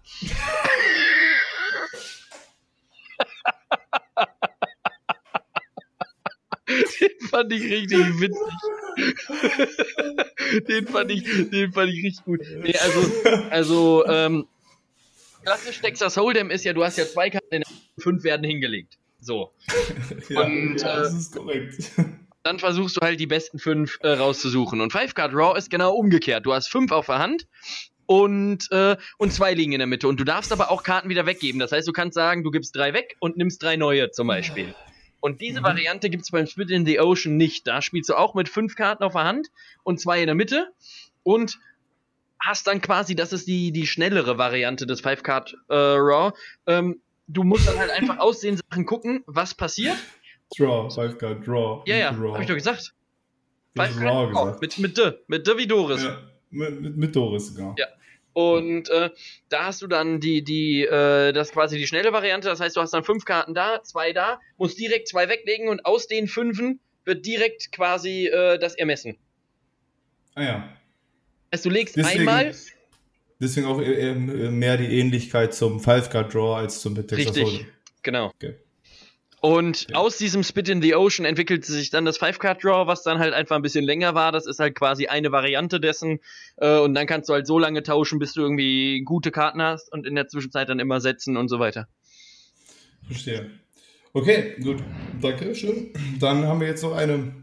Den fand ich richtig witzig. den, fand ich, den fand ich richtig gut. Nee, also, also ähm, klassisch Texas Hold'em ist ja, du hast ja zwei Karten, fünf werden hingelegt. So. ja, Und, ja, das äh, ist korrekt. Dann versuchst du halt die besten fünf äh, rauszusuchen. Und Five Card Raw ist genau umgekehrt. Du hast fünf auf der Hand und, äh, und zwei liegen in der Mitte. Und du darfst aber auch Karten wieder weggeben. Das heißt, du kannst sagen, du gibst drei weg und nimmst drei neue zum Beispiel. Und diese mhm. Variante gibt es beim Split in the Ocean nicht. Da spielst du auch mit fünf Karten auf der Hand und zwei in der Mitte und hast dann quasi, das ist die, die schnellere Variante des Five Card äh, Raw. Ähm, du musst dann halt einfach aus den Sachen gucken, was passiert. Draw, Five Card Draw. Ja, ja, hab ich doch gesagt. Five Card Draw gesagt. Mit, mit D, mit D wie Doris. Ja, mit, mit, mit Doris, genau. Ja. Und äh, da hast du dann die, die, äh, das quasi die schnelle Variante. Das heißt, du hast dann fünf Karten da, zwei da, musst direkt zwei weglegen und aus den fünfen wird direkt quasi äh, das ermessen. Ah ja. Also du legst deswegen, einmal. Deswegen auch äh, mehr die Ähnlichkeit zum Five Card Draw als zum Texas Richtig, Hold'em. genau. Okay. Und ja. aus diesem Spit in the Ocean entwickelte sich dann das Five-Card-Draw, was dann halt einfach ein bisschen länger war. Das ist halt quasi eine Variante dessen. Äh, und dann kannst du halt so lange tauschen, bis du irgendwie gute Karten hast und in der Zwischenzeit dann immer setzen und so weiter. Verstehe. Okay, gut. Danke schön. Dann haben wir jetzt noch eine eine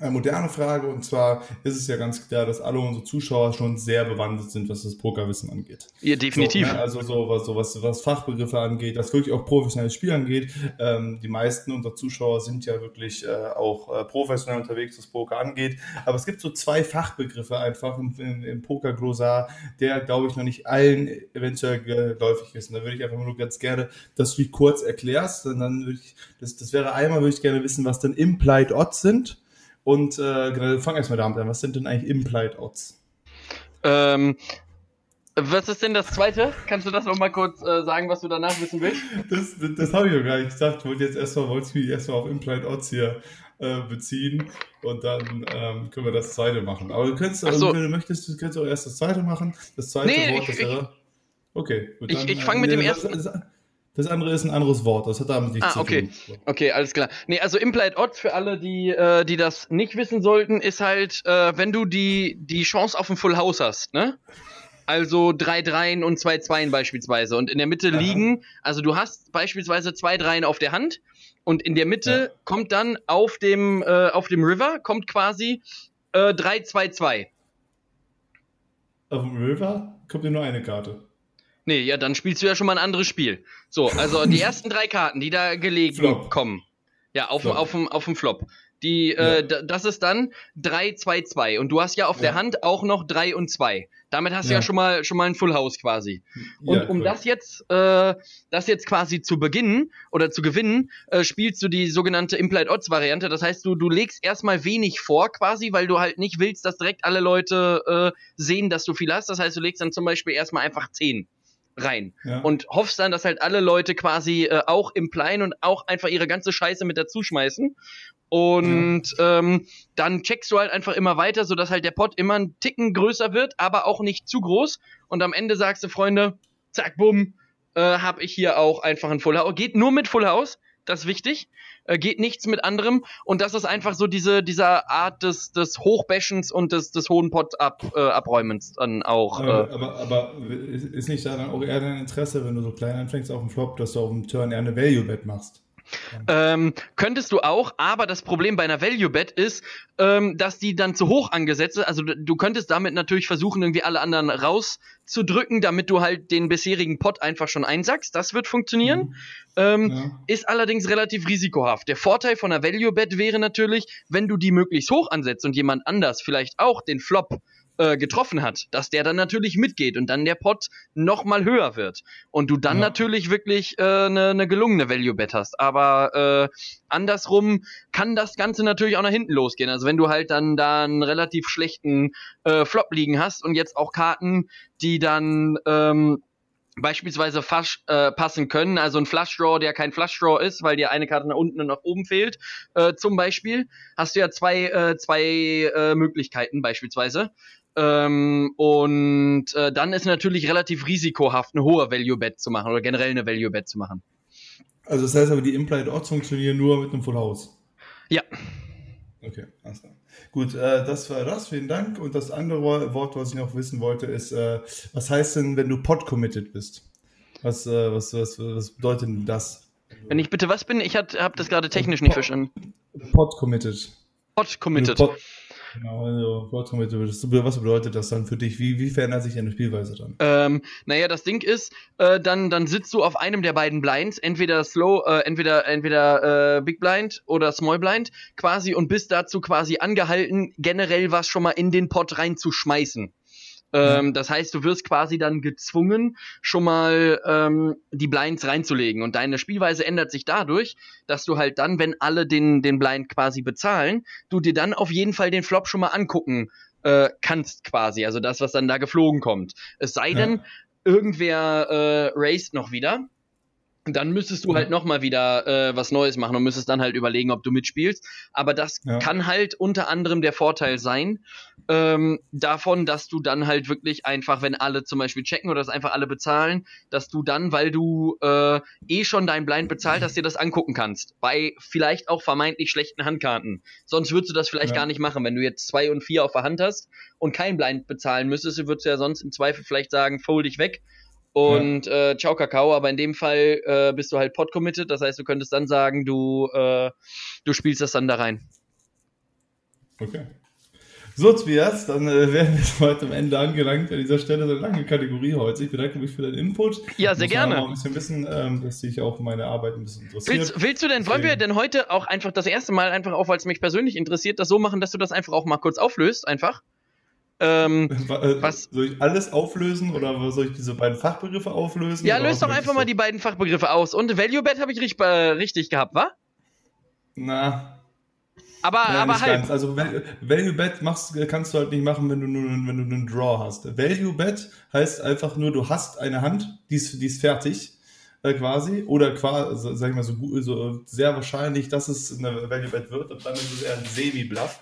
moderne Frage und zwar ist es ja ganz klar, dass alle unsere Zuschauer schon sehr bewandert sind, was das Pokerwissen angeht. Ja, definitiv. So, ne, also so was, so was, was Fachbegriffe angeht, was wirklich auch professionelles Spiel angeht. Ähm, die meisten unserer Zuschauer sind ja wirklich äh, auch äh, professionell unterwegs, was Poker angeht. Aber es gibt so zwei Fachbegriffe einfach im, im, im Poker-Glossar, der, glaube ich, noch nicht allen eventuell geläufig ist. Und da würde ich einfach nur ganz gerne, dass du dich kurz erklärst. Und dann würde ich, das, das wäre einmal, würde ich gerne wissen, was denn Implied Odds sind und äh, genau, fang erstmal damit an. Was sind denn eigentlich Implied Odds? Ähm, was ist denn das zweite? Kannst du das noch mal kurz äh, sagen, was du danach wissen willst? Das, das, das habe ich doch gar nicht gesagt. Ich wollte jetzt erstmal, wollte mich erstmal auf Implied Odds hier äh, beziehen und dann ähm, können wir das zweite machen. Aber du kannst, also, so. wenn du möchtest, du kannst auch erst das zweite machen. Das zweite nee, Wort, das wäre. Okay, gut. Ich ich fange mit dem ersten. Das, andere ist ein anderes Wort, das hat damit nichts ah, okay. zu tun. Okay, alles klar. Nee, also Implied Odds für alle, die, äh, die das nicht wissen sollten, ist halt, äh, wenn du die, die Chance auf ein Full House hast, ne? Also drei Dreien und zwei Zweien beispielsweise. Und in der Mitte Aha. liegen, also du hast beispielsweise zwei Dreien auf der Hand und in der Mitte ja. kommt dann auf dem, äh, auf dem River, kommt quasi äh, 3, 2, 2. Auf dem River kommt dir nur eine Karte. Nee, ja, dann spielst du ja schon mal ein anderes Spiel. So, also die ersten drei Karten, die da gelegt Flop. kommen. Ja, auf, auf, auf, auf dem Flop. Die, äh, ja. das ist dann 3, 2, 2. Und du hast ja auf ja. der Hand auch noch 3 und 2. Damit hast ja. du ja schon mal, schon mal ein Full House quasi. Und um das jetzt, äh, das jetzt quasi zu beginnen oder zu gewinnen, äh, spielst du die sogenannte Implied Odds Variante. Das heißt, du, du legst erstmal wenig vor quasi, weil du halt nicht willst, dass direkt alle Leute äh, sehen, dass du viel hast. Das heißt, du legst dann zum Beispiel erstmal einfach 10 rein. Ja. Und hoffst dann, dass halt alle Leute quasi äh, auch im Plein und auch einfach ihre ganze Scheiße mit dazu schmeißen. Und ja. ähm, dann checkst du halt einfach immer weiter, sodass halt der Pot immer ein Ticken größer wird, aber auch nicht zu groß. Und am Ende sagst du, Freunde, zack, bumm, äh, habe ich hier auch einfach ein Full House. Geht nur mit Full House. das ist wichtig. Äh, geht nichts mit anderem. Und das ist einfach so diese, dieser Art des, des Hochbashens und des, des hohen Pot ab, äh, Abräumens dann auch. Aber, äh. aber, aber, ist nicht da dann auch eher dein Interesse, wenn du so klein anfängst auf dem Flop, dass du auf dem Turn eher eine Value-Bet machst? Ähm, könntest du auch, aber das Problem bei einer Value Bet ist, ähm, dass die dann zu hoch angesetzt ist. Also du könntest damit natürlich versuchen, irgendwie alle anderen rauszudrücken, damit du halt den bisherigen Pot einfach schon einsackst. Das wird funktionieren. Mhm. Ähm, ja. Ist allerdings relativ risikohaft. Der Vorteil von einer Value Bet wäre natürlich, wenn du die möglichst hoch ansetzt und jemand anders vielleicht auch den Flop äh, getroffen hat, dass der dann natürlich mitgeht und dann der Pot noch mal höher wird und du dann ja. natürlich wirklich eine äh, ne, ne gelungene Value Bet hast. Aber äh, andersrum kann das Ganze natürlich auch nach hinten losgehen. Also wenn du halt dann da einen relativ schlechten äh, Flop liegen hast und jetzt auch Karten, die dann ähm, beispielsweise fasch, äh, passen können, also ein Flush Draw, der kein Flush Draw ist, weil dir eine Karte nach unten und nach oben fehlt, äh, zum Beispiel, hast du ja zwei, äh, zwei äh, Möglichkeiten beispielsweise. Ähm, und äh, dann ist natürlich relativ risikohaft, eine hohe Value-Bet zu machen oder generell eine Value-Bet zu machen. Also das heißt aber, die Implied Odds funktionieren nur mit einem Full House? Ja. Okay, alles klar. Gut, äh, das war das, vielen Dank. Und das andere Wort, was ich noch wissen wollte, ist, äh, was heißt denn, wenn du pod-committed bist? Was, äh, was, was, was bedeutet denn das? Wenn ich bitte was bin, ich habe das gerade technisch nicht verstanden. Pod-committed. Pod-committed. Pod Genau, also was bedeutet das dann für dich? Wie, wie verändert sich deine Spielweise dann? Ähm, naja, das Ding ist, äh, dann, dann sitzt du auf einem der beiden Blinds, entweder Slow, äh, entweder, entweder äh, Big Blind oder Small Blind, quasi, und bist dazu quasi angehalten, generell was schon mal in den Pot reinzuschmeißen. Ähm, das heißt, du wirst quasi dann gezwungen, schon mal ähm, die Blinds reinzulegen. Und deine Spielweise ändert sich dadurch, dass du halt dann, wenn alle den, den Blind quasi bezahlen, du dir dann auf jeden Fall den Flop schon mal angucken äh, kannst, quasi. Also das, was dann da geflogen kommt. Es sei denn, ja. irgendwer äh, raced noch wieder dann müsstest du halt nochmal wieder äh, was Neues machen und müsstest dann halt überlegen, ob du mitspielst. Aber das ja. kann halt unter anderem der Vorteil sein, ähm, davon, dass du dann halt wirklich einfach, wenn alle zum Beispiel checken oder das einfach alle bezahlen, dass du dann, weil du äh, eh schon dein Blind bezahlt hast, dir das angucken kannst. Bei vielleicht auch vermeintlich schlechten Handkarten. Sonst würdest du das vielleicht ja. gar nicht machen. Wenn du jetzt zwei und vier auf der Hand hast und kein Blind bezahlen müsstest, würdest du ja sonst im Zweifel vielleicht sagen, fold dich weg und ja. äh, ciao Kakao, aber in dem Fall äh, bist du halt pod-committed, das heißt, du könntest dann sagen, du, äh, du spielst das dann da rein. Okay. So, Tobias, dann äh, wären wir heute am Ende angelangt an dieser Stelle. So eine lange Kategorie heute. Ich bedanke mich für deinen Input. Ja, sehr gerne. Mal ein bisschen wissen, ähm, dass dich auch meine Arbeit ein bisschen interessiert. Willst, willst du denn, wollen wir denn heute auch einfach das erste Mal einfach auch, weil es mich persönlich interessiert, das so machen, dass du das einfach auch mal kurz auflöst, einfach? Ähm, äh, was, soll ich alles auflösen oder soll ich diese beiden Fachbegriffe auflösen? Ja, löst doch einfach mal die beiden Fachbegriffe aus. Und Value Bet habe ich richtig, äh, richtig gehabt, wa? Na. Aber, Nein, aber halt. Ganz. Also Value Bet machst, kannst du halt nicht machen, wenn du nur wenn du einen Draw hast. Value Bet heißt einfach nur, du hast eine Hand, die ist, die ist fertig äh, quasi oder quasi, sag ich mal so, so sehr wahrscheinlich, dass es eine Value Bet wird und dann ist es eher ein Semi-Bluff.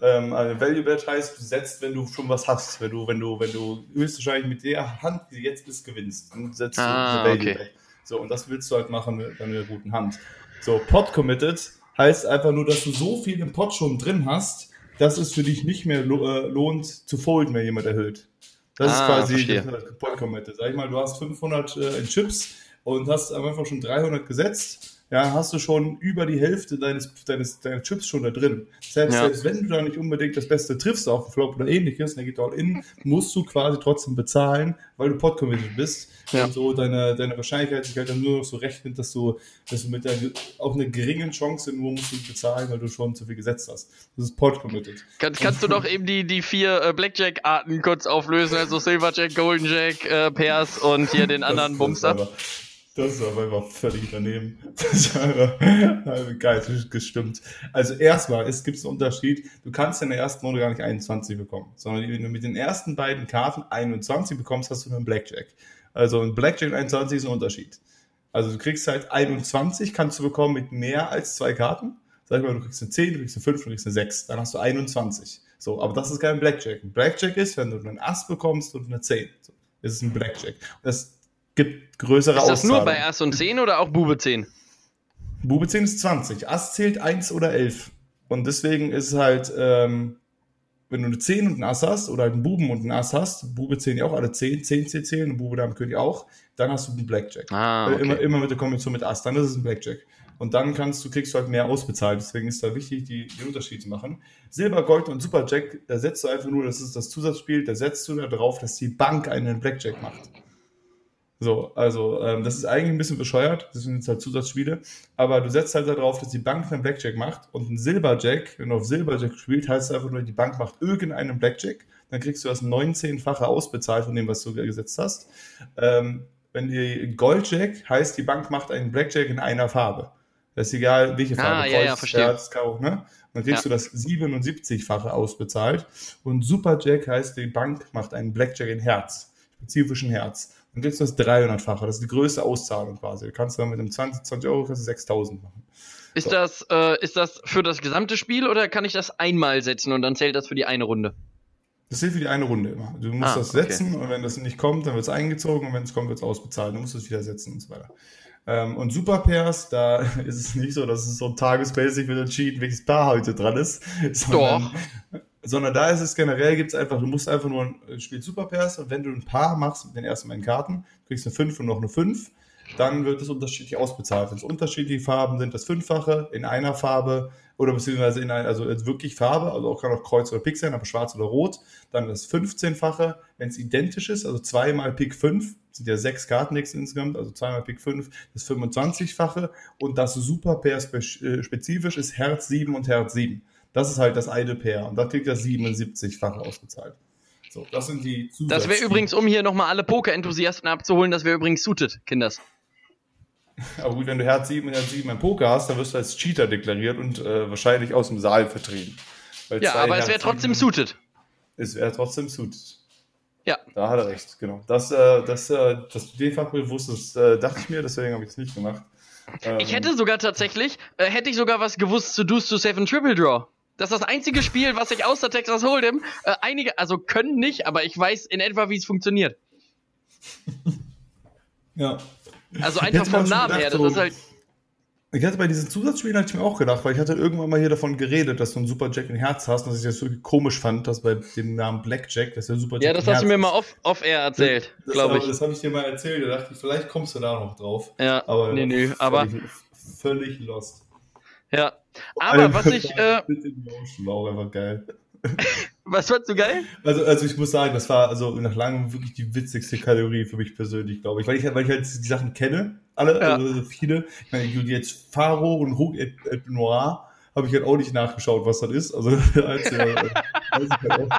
Ähm, also Value Bet heißt, du setzt, wenn du schon was hast. Wenn du, wenn du, wenn du höchstwahrscheinlich mit der Hand, die jetzt bist, gewinnst, dann setzt ah, du Value okay. Bet. So, und das willst du halt machen mit einer guten Hand. So, Pot Committed heißt einfach nur, dass du so viel im Pot schon drin hast, dass es für dich nicht mehr äh, lohnt zu folden, wenn jemand erhöht. Das ah, ist quasi Pot Committed. Sag ich mal, du hast 500 äh, in Chips und hast einfach schon 300 gesetzt ja, hast du schon über die Hälfte deines, deines, deines Chips schon da drin. Selbst, ja. selbst wenn du da nicht unbedingt das Beste triffst auf dem Flop oder ähnliches, der geht all in, musst du quasi trotzdem bezahlen, weil du pot-committed bist. Ja. Und so deine, deine Wahrscheinlichkeit sich halt dann nur noch so rechnet, dass du, dass du mit der auch eine geringen Chance nur musst du bezahlen, weil du schon zu viel gesetzt hast. Das ist pot-committed. Kann, kannst du doch eben die, die vier äh, Blackjack-Arten kurz auflösen, also Silverjack, Golden Jack, äh, Pairs und hier den anderen Bumster? Das ist aber einfach völlig daneben. Das ist einfach geil gestimmt. Also erstmal, es gibt einen Unterschied. Du kannst in der ersten Runde gar nicht 21 bekommen, sondern wenn du mit den ersten beiden Karten 21 bekommst, hast du einen Blackjack. Also ein Blackjack und 21 ist ein Unterschied. Also du kriegst halt 21, kannst du bekommen mit mehr als zwei Karten. Sag mal, du kriegst eine 10, du kriegst eine 5, du kriegst eine 6. Dann hast du 21. So, aber das ist kein Blackjack. Ein Blackjack ist, wenn du einen Ass bekommst und eine 10. So, das ist ein Blackjack. Und das gibt größere Ist das nur bei Ass und 10 oder auch Bube 10? Bube 10 ist 20. Ass zählt 1 oder 11. Und deswegen ist es halt, ähm, wenn du eine 10 und ein Ass hast, oder halt einen Buben und ein Ass hast, Bube 10 ja auch alle 10, 10 C zählen und Bube Dame König auch, dann hast du einen Blackjack. Ah, Äh, okay. Immer, immer mit der Kombination mit Ass, dann ist es ein Blackjack. Und dann kannst du, kriegst du halt mehr ausbezahlt. Deswegen ist da wichtig, die, den Unterschied zu machen. Silber, Gold und Superjack, da setzt du einfach nur, das ist das Zusatzspiel, da setzt du da drauf, dass die Bank einen Blackjack macht. So, also ähm, das ist eigentlich ein bisschen bescheuert, das sind jetzt halt Zusatzspiele, aber du setzt halt darauf, dass die Bank einen Blackjack macht und ein Silberjack, wenn du auf Silberjack spielst, heißt es einfach nur, die Bank macht irgendeinen Blackjack, dann kriegst du das 19-fache ausbezahlt von dem, was du gesetzt hast. Ähm, wenn die Goldjack heißt, die Bank macht einen Blackjack in einer Farbe. Das ist egal, welche Farbe. Ah, ja, ja, verstehe. Herz, Karo, ne? Dann kriegst Ja. du das 77-fache ausbezahlt. Und Superjack heißt, die Bank macht einen Blackjack in Herz, spezifischen Herz. Dann kriegst du das 300-fache. Das ist die größte Auszahlung quasi. Du kannst dann mit einem 20, 20 Euro kannst du 6000 machen. Ist das, äh, ist das für das gesamte Spiel oder kann ich das einmal setzen und dann zählt das für die eine Runde? Das zählt für die eine Runde immer. Du musst Ah, das okay. setzen und wenn das nicht kommt, dann wird es eingezogen und wenn es kommt, wird es ausbezahlt. Du musst es wieder setzen und so weiter. Ähm, und Super Pairs, da ist es nicht so, dass es so tagesmäßig wird entschieden, welches Paar heute dran ist. Sondern, sondern da ist es generell, gibt es einfach, du musst einfach nur ein Spiel Super Pairs und wenn du ein Paar machst mit den ersten beiden Karten, kriegst du eine 5 und noch eine 5, dann wird es unterschiedlich ausbezahlt. Wenn es unterschiedliche Farben sind, das Fünffache in einer Farbe oder beziehungsweise in ein, also wirklich Farbe, also auch kann auch Kreuz oder Pik sein, aber schwarz oder rot, dann das 15-fache. Wenn es identisch ist, also zweimal Pik 5, sind ja sechs Karten insgesamt, also zweimal Pik 5, das 25-fache und das Super Pair spe äh, spezifisch ist Herz 7 und Herz 7. Das ist halt das eine Pair und da kriegt er 77-fache ausbezahlt. So, das sind die Das wäre Zusatz- übrigens, um hier nochmal alle Poker-Enthusiasten abzuholen, das wäre übrigens suited, Kinders. Aber gut, wenn du Herz 7 und Herz 7 im Poker hast, dann wirst du als Cheater deklariert und äh, wahrscheinlich aus dem Saal vertrieben. Ja, aber es Herz wäre trotzdem 7 suited. Es wäre trotzdem suited. Ja. Da hat er recht, genau. Das, äh, das, äh, den Fachbegriff wusstest, äh, dachte ich mir, deswegen habe ich es nicht gemacht. Ähm, Ich hätte sogar tatsächlich, äh, hätte ich sogar was gewusst zu Deuce to Seven Triple Draw. Das ist das einzige Spiel, was ich außer Texas Hold'em, äh, einige, also können nicht, aber ich weiß in etwa, wie es funktioniert. Ja. Also einfach vom Namen gedacht, her, das so- ist halt, Ich hatte bei diesen Zusatzspielen hatte ich mir auch gedacht, weil ich hatte irgendwann mal hier davon geredet, dass du einen Superjack in Herz hast und dass ich das wirklich komisch fand, dass bei dem Namen Blackjack, dass der Superjack ja, das hast du Herz mir mal ist. off, erzählt, glaube ich. Das habe ich dir mal erzählt, da dachte ich, vielleicht kommst du da noch drauf. Ja, Aber nee, nee, aber, völlig lost. Ja. Aber was ich, äh, war auch einfach geil. was fandst du geil? Also, also ich muss sagen, das war also nach langem wirklich die witzigste Kategorie für mich persönlich, glaube ich. Weil ich, weil ich halt die Sachen kenne, alle, Ja. also viele. Ich meine, jetzt Faro und Hook et, et Noir habe ich halt auch nicht nachgeschaut, was das ist. Also, als, äh, weiß ich halt auch.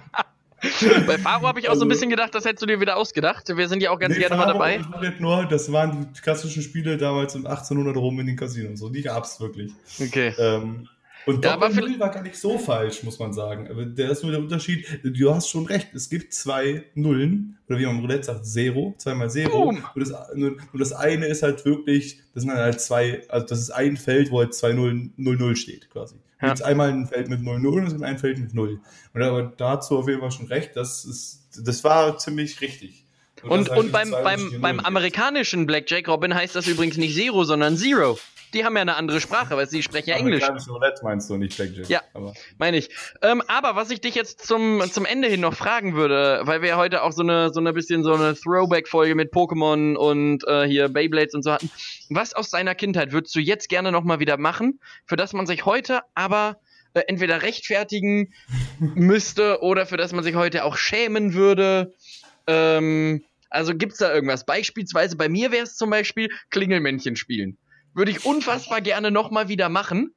Bei Faro habe ich auch so ein bisschen gedacht, das hättest du dir wieder ausgedacht. Wir sind ja auch ganz Also- Nee, gerne mal Faro dabei. und Hook et Noir, das waren die klassischen Spiele damals um 1800 rum in den Casinos. So, die gab's wirklich. Okay. Ähm, und Ja, für- Null war gar nicht so falsch, muss man sagen. Aber der ist nur der Unterschied. Du hast schon recht. Es gibt zwei Nullen, oder wie man im Roulette sagt, Zero, zweimal Zero. Boom. Und das, nur, nur das eine ist halt wirklich, das sind halt zwei, also das ist ein Feld, wo halt zwei Nullen, 0-0 steht, quasi. Ja. gibt einmal ein Feld mit 0-0 und es gibt ein Feld mit 0. Und aber dazu auf jeden Fall schon recht, das ist, das war ziemlich richtig. Und, es halt und beim, beim, beim amerikanischen Blackjack Robin heißt das übrigens nicht Zero, sondern Zero. Die haben ja eine andere Sprache, weil sie sprechen ja Englisch. Roulette meinst du, nicht Blackjack. Ja. Aber, Meine ich. Ähm, aber was ich dich jetzt zum, zum Ende hin noch fragen würde, weil wir ja heute auch so eine, so eine bisschen so eine Throwback-Folge mit Pokémon und äh, hier Beyblades und so hatten. Was aus deiner Kindheit würdest du jetzt gerne nochmal wieder machen, für das man sich heute aber äh, entweder rechtfertigen müsste oder für das man sich heute auch schämen würde? Ähm, also gibt's da irgendwas? Beispielsweise bei mir wäre es zum Beispiel Klingelmännchen spielen. Würde ich unfassbar gerne nochmal wieder machen.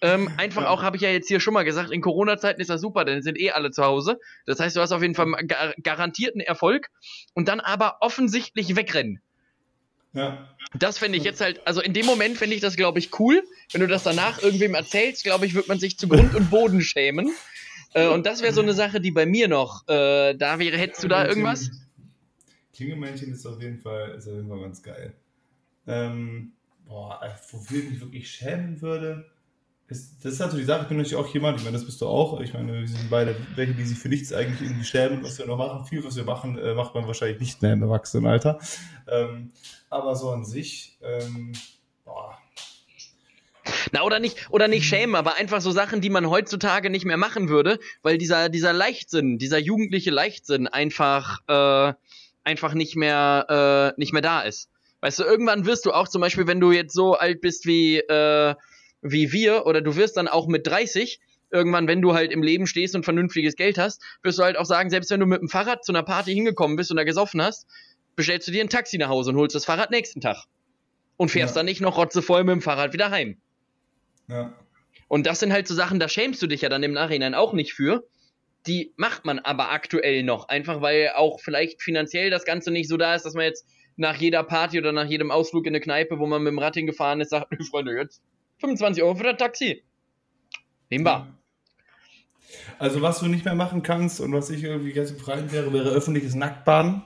Ähm, einfach auch, habe ich ja jetzt hier schon mal gesagt, in Corona-Zeiten ist das super, denn sind eh alle zu Hause. Das heißt, du hast auf jeden Fall gar garantierten Erfolg und dann aber offensichtlich wegrennen. ja. Das fände ich jetzt halt, also in dem Moment fände ich das, glaube ich, cool. Wenn du das danach irgendwem erzählst, glaube ich, wird man sich zu Grund und Boden schämen. Äh, und das wäre so eine Sache, die bei mir noch äh, da wäre. Hättest du da irgendwas? Klingelmännchen ist auf jeden Fall, ist auf jeden Fall ganz geil. Ähm, boah, äh, wofür ich mich wirklich schämen würde, ist, das ist halt so die Sache, ich bin natürlich auch jemand, ich meine, das bist du auch, ich meine, wir sind beide welche, die sich für nichts eigentlich irgendwie schämen, was wir noch machen. Viel, was wir machen, äh, macht man wahrscheinlich nicht mehr im Erwachsenenalter. Ähm, aber so an sich, ähm, boah, Na, oder nicht, oder nicht schämen, aber einfach so Sachen, die man heutzutage nicht mehr machen würde, weil dieser, dieser Leichtsinn, dieser jugendliche Leichtsinn einfach, äh, einfach nicht mehr, äh, nicht mehr da ist. Weißt du, irgendwann wirst du auch zum Beispiel, wenn du jetzt so alt bist wie, äh, wie wir, oder du wirst dann auch mit 30, irgendwann, wenn du halt im Leben stehst und vernünftiges Geld hast, wirst du halt auch sagen, selbst wenn du mit dem Fahrrad zu einer Party hingekommen bist und da gesoffen hast, bestellst du dir ein Taxi nach Hause und holst das Fahrrad nächsten Tag. Und fährst ja. dann nicht noch rotzevoll mit dem Fahrrad wieder heim. Ja. Und das sind halt so Sachen, da schämst du dich ja dann im Nachhinein auch nicht für. Die macht man aber aktuell noch. Einfach weil auch vielleicht finanziell das Ganze nicht so da ist, dass man jetzt nach jeder Party oder nach jedem Ausflug in eine Kneipe, wo man mit dem Rad hingefahren ist, sagt, Freunde, jetzt 25 Euro für das Taxi. Nehmen wir. Also was du nicht mehr machen kannst und was ich irgendwie ganz befreiend wäre, wäre öffentliches Nacktbaden.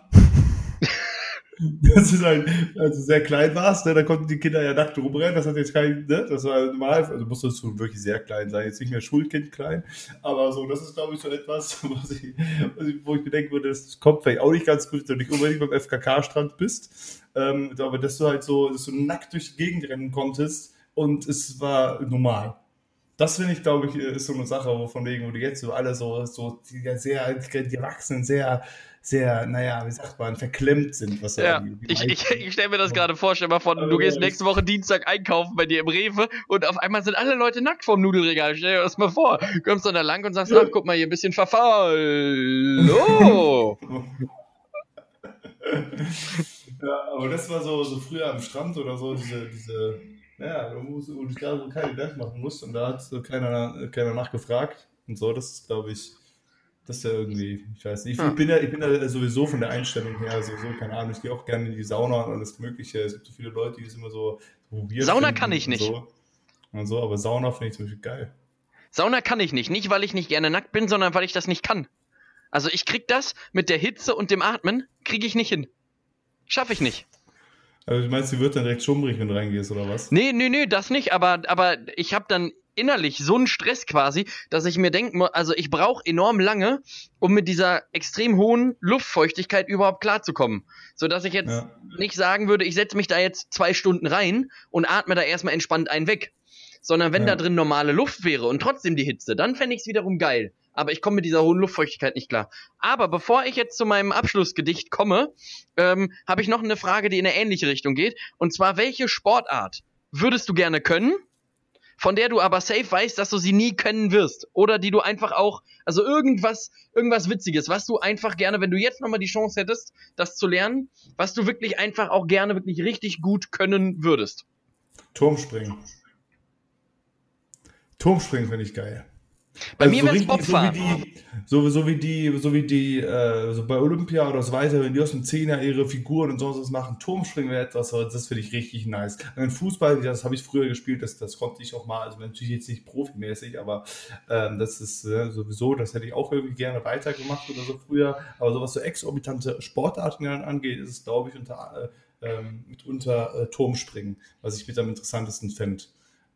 Das ist halt, als du sehr klein warst, ne, da konnten die Kinder ja nackt rumrennen, das hat jetzt kein, ne, das war normal, also musstest du wirklich sehr klein sein, jetzt nicht mehr Schulkind klein, aber so, das ist glaube ich so etwas, was ich, wo ich bedenken würde, das kommt vielleicht auch nicht ganz gut, wenn du nicht unbedingt beim FKK-Strand bist, ähm, aber dass du halt so, dass du nackt durch die Gegend rennen konntest und es war normal. Das finde ich, glaube ich, ist so eine Sache, wo wegen, wo die jetzt so alle so, so die sehr, die Erwachsenen sehr, sehr, naja, wie sagt man, verklemmt sind. Was ja, ich, ich, ich stelle mir das gerade vor, stell mal vor, du gehst nächste Woche Dienstag einkaufen bei dir im Rewe und auf einmal sind alle Leute nackt vorm Nudelregal. Stell dir das mal vor. Du kommst dann da lang und sagst, ach, guck mal hier, ein bisschen verfaul. Oh. ja, aber das war so, so früher am Strand oder so, diese, diese ja, wo du gerade keine Gedanken machen musst und da hat keiner, keiner nachgefragt und so. Das ist, glaube ich, das ist ja irgendwie, ich weiß nicht. Ich, ich, bin ja, ich bin ja sowieso von der Einstellung her, also so, keine Ahnung, ich gehe auch gerne in die Sauna und alles Mögliche. Es gibt so viele Leute, die es immer so probieren. Sauna kann ich nicht. So. Und so, aber Sauna finde ich zum Beispiel geil. Sauna kann ich nicht. Nicht, weil ich nicht gerne nackt bin, sondern weil ich das nicht kann. Also ich krieg das mit der Hitze und dem Atmen, kriege ich nicht hin. Schaffe ich nicht. Also du meinst, sie wird dann direkt schummrig, wenn du reingehst, oder was? Nee, nee, nee, das nicht, aber, aber ich habe dann innerlich so einen Stress quasi, dass ich mir denke, also ich brauche enorm lange, um mit dieser extrem hohen Luftfeuchtigkeit überhaupt klarzukommen. So dass ich jetzt ja. nicht sagen würde, ich setze mich da jetzt zwei Stunden rein und atme da erstmal entspannt einen weg. Sondern wenn ja. da drin normale Luft wäre und trotzdem die Hitze, dann fände ich es wiederum geil aber ich komme mit dieser hohen Luftfeuchtigkeit nicht klar. Aber bevor ich jetzt zu meinem Abschlussgedicht komme, ähm, habe ich noch eine Frage, die in eine ähnliche Richtung geht. Und zwar, welche Sportart würdest du gerne können, von der du aber safe weißt, dass du sie nie können wirst? Oder die du einfach auch, also irgendwas, irgendwas Witziges, was du einfach gerne, wenn du jetzt nochmal die Chance hättest, das zu lernen, was du wirklich einfach auch gerne wirklich richtig gut können würdest? Turmspringen. Turmspringen finde ich geil. Bei also mir so wäre es Bobfahren. So, so, wie die, so wie die, äh, so bei Olympia oder so weiter, wenn die aus dem Zehner ihre Figuren und sonst was machen, Turmspringen wäre etwas, das finde ich richtig nice. Und Fußball, das habe ich früher gespielt, das, das konnte ich auch mal, also natürlich jetzt nicht profimäßig, aber ähm, das ist äh, sowieso, das hätte ich auch irgendwie gerne weitergemacht oder so früher. Aber so was so exorbitante Sportarten angeht, ist es, glaube ich, unter, äh, ähm, mitunter äh, Turmspringen, was ich mit am interessantesten fände.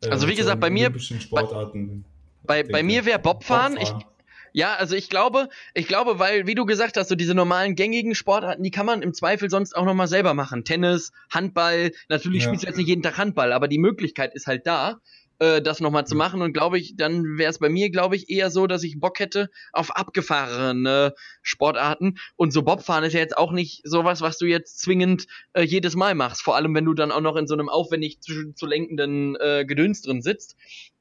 also wie gesagt, bei mir. Sportarten. Bei bei, bei mir wäre Bobfahren. Bobfahren. Ich, ja, also ich glaube, ich glaube, weil, wie du gesagt hast, so diese normalen gängigen Sportarten, die kann man im Zweifel sonst auch nochmal selber machen. Tennis, Handball, natürlich ja. spielst du jetzt nicht jeden Tag Handball, aber die Möglichkeit ist halt da, äh, das nochmal zu machen. Und glaube ich, dann wäre es bei mir, glaube ich, eher so, dass ich Bock hätte auf abgefahrene Sportarten. Und so Bobfahren ist ja jetzt auch nicht sowas, was du jetzt zwingend äh, jedes Mal machst. Vor allem, wenn du dann auch noch in so einem aufwendig zu, zu lenkenden äh, Gedöns drin sitzt.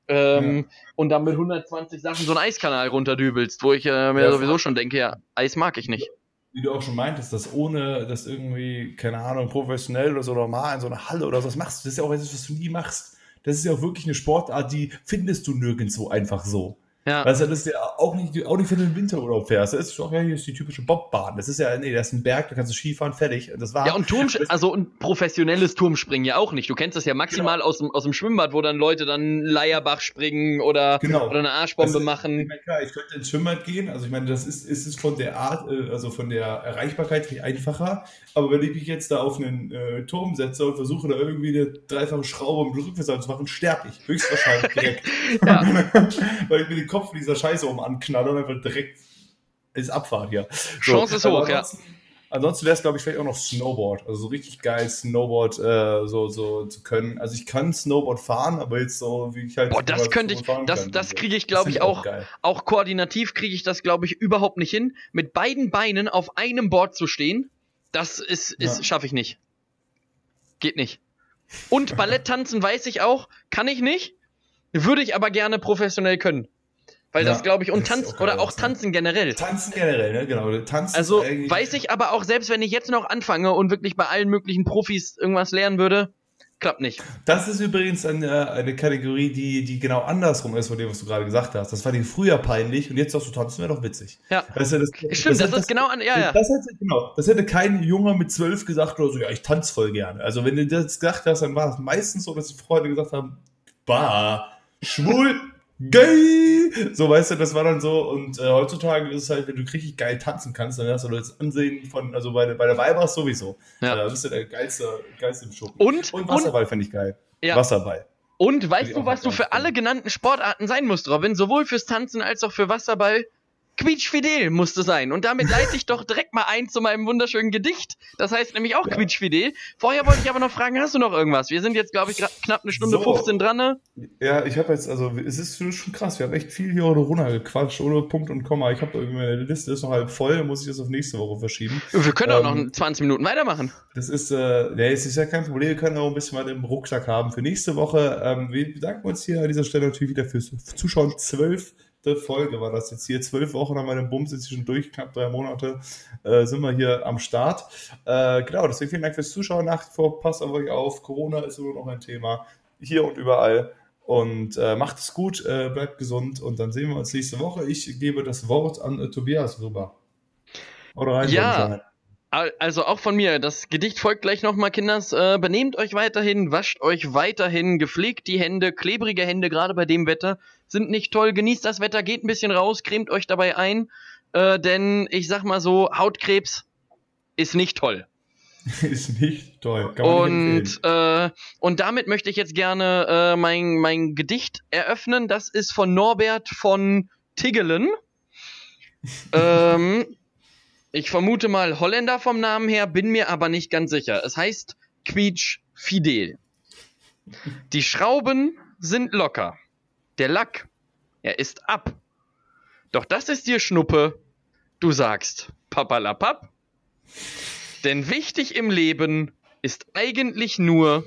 Ähm, ja. Und dann mit 120 Sachen so einen Eiskanal runterdübelst, wo ich äh, mir ja, sowieso schon denke, ja, Eis mag ich nicht. Wie du auch schon meintest, dass ohne das irgendwie, keine Ahnung, professionell oder so normal in so einer Halle oder so was machst, das ist ja auch etwas, was du nie machst. Das ist ja auch wirklich eine Sportart, die findest du nirgendwo einfach so. Ja. Weißt du, das ist ja auch nicht, auch nicht, wenn du im Winterurlaub fährst. Das ist auch, ja, hier ist die typische Bobbahn. Das ist ja, nee, das ist ein Berg, da kannst du Skifahren, fertig. Das war. Ja, und Turm, also und professionelles Turmspringen ja auch nicht. Du kennst das ja maximal genau. aus, dem, aus dem Schwimmbad, wo dann Leute dann Leierbach springen oder, genau. oder eine Arschbombe also, machen. Ich, meine, klar, ich könnte ins Schwimmbad gehen. Also ich meine, das ist, ist es von der Art, äh, also von der Erreichbarkeit viel einfacher. Aber wenn ich mich jetzt da auf einen äh, Turm setze und versuche da irgendwie eine dreifache Schraube im Rückwärts zu machen, sterbe ich. Höchstwahrscheinlich direkt. Weil ich mir den Kopf dieser Scheiße um oben anknalle und einfach direkt ist Abfahrt, ja. So, Chance ist hoch, ja. Ansonsten wäre es, glaube ich, vielleicht auch noch Snowboard. Also so richtig geil Snowboard äh, so, so zu können. Also ich kann Snowboard fahren, aber jetzt so, wie ich halt. Boah, das könnte ich, das, das kriege ich, glaube ich, auch, auch, auch koordinativ kriege ich das, glaube ich, überhaupt nicht hin. Mit beiden Beinen auf einem Board zu stehen, das ist, ist ja. schaffe ich nicht. Geht nicht. Und Ballett tanzen weiß ich auch, kann ich nicht. Würde ich aber gerne professionell können. Weil ja, das, glaube ich, und Tanz oder auch Tanzen generell. Tanzen generell, ne? Genau. Tanzen also weiß ich aber auch, selbst wenn ich jetzt noch anfange und wirklich bei allen möglichen Profis irgendwas lernen würde, klappt nicht. Das ist übrigens eine, eine Kategorie, die, die genau andersrum ist von dem, was du gerade gesagt hast. Das war dir früher peinlich und jetzt sagst du, tanzen wäre doch witzig. Ja. Du, das, Stimmt, das, das, ist genau an, ja, ja. Das hätte, genau, das hätte kein Junge mit zwölf gesagt oder so, ja, ich tanze voll gerne. Also wenn du das gesagt hast, dann war es meistens so, dass die Freunde gesagt haben, bah, schwul, gay. So, weißt du, das war dann so. Und äh, heutzutage ist es halt, wenn du richtig geil tanzen kannst, dann hast du das Ansehen von, also bei, bei der Weibers sowieso. Ja. Da bist du der geilste, geilste im Schuppen. Und, und Wasserball finde ich geil. Ja. Wasserball. Und weißt du, was du für alle genannten Sportarten sein musst, Robin? Sowohl fürs Tanzen als auch für Wasserball quietschfidel musste sein. Und damit leite ich doch direkt mal ein zu meinem wunderschönen Gedicht. Das heißt nämlich auch ja. quietschfidel. Vorher wollte ich aber noch fragen, hast du noch irgendwas? Wir sind jetzt, glaube ich, knapp eine Stunde so. 15 dran, ne? Ja, ich habe jetzt, also es ist schon krass, wir haben echt viel hier runtergequatscht, ohne Punkt und Komma. Ich habe irgendwie, meine Liste ist noch halb voll, muss ich das auf nächste Woche verschieben. Wir können ähm, auch noch 20 Minuten weitermachen. Das ist, äh, nee, es ist ja kein Problem, wir können auch ein bisschen mal im Rucksack haben für nächste Woche. Ähm, wir bedanken uns hier an dieser Stelle natürlich wieder fürs Zuschauen. Zwölf Folge war das jetzt hier. Zwölf Wochen nach meinem Bums, jetzt schon durch, knapp drei Monate, äh, sind wir hier am Start. Äh, genau, deswegen vielen Dank fürs Zuschauen. Nach wie vor, passt auf euch auf. Corona ist immer noch ein Thema. Hier und überall. Und äh, macht es gut, äh, bleibt gesund und dann sehen wir uns nächste Woche. Ich gebe das Wort an äh, Tobias rüber. Oder rein. Ja. Also auch von mir, das Gedicht folgt gleich nochmal, Kinders. Äh, benehmt euch weiterhin, wascht euch weiterhin, gepflegt die Hände, klebrige Hände, gerade bei dem Wetter, sind nicht toll. Genießt das Wetter, geht ein bisschen raus, cremt euch dabei ein. Äh, denn ich sag mal so, Hautkrebs ist nicht toll. ist nicht toll. Kann man und, äh, und damit möchte ich jetzt gerne äh, mein, mein Gedicht eröffnen. Das ist von Norbert von Tiggelen. ähm, ich vermute mal Holländer vom Namen her, bin mir aber nicht ganz sicher. Es heißt Quietsch Fidel. Die Schrauben sind locker. Der Lack, er ist ab. Doch das ist dir Schnuppe. Du sagst papalapap. Denn wichtig im Leben ist eigentlich nur,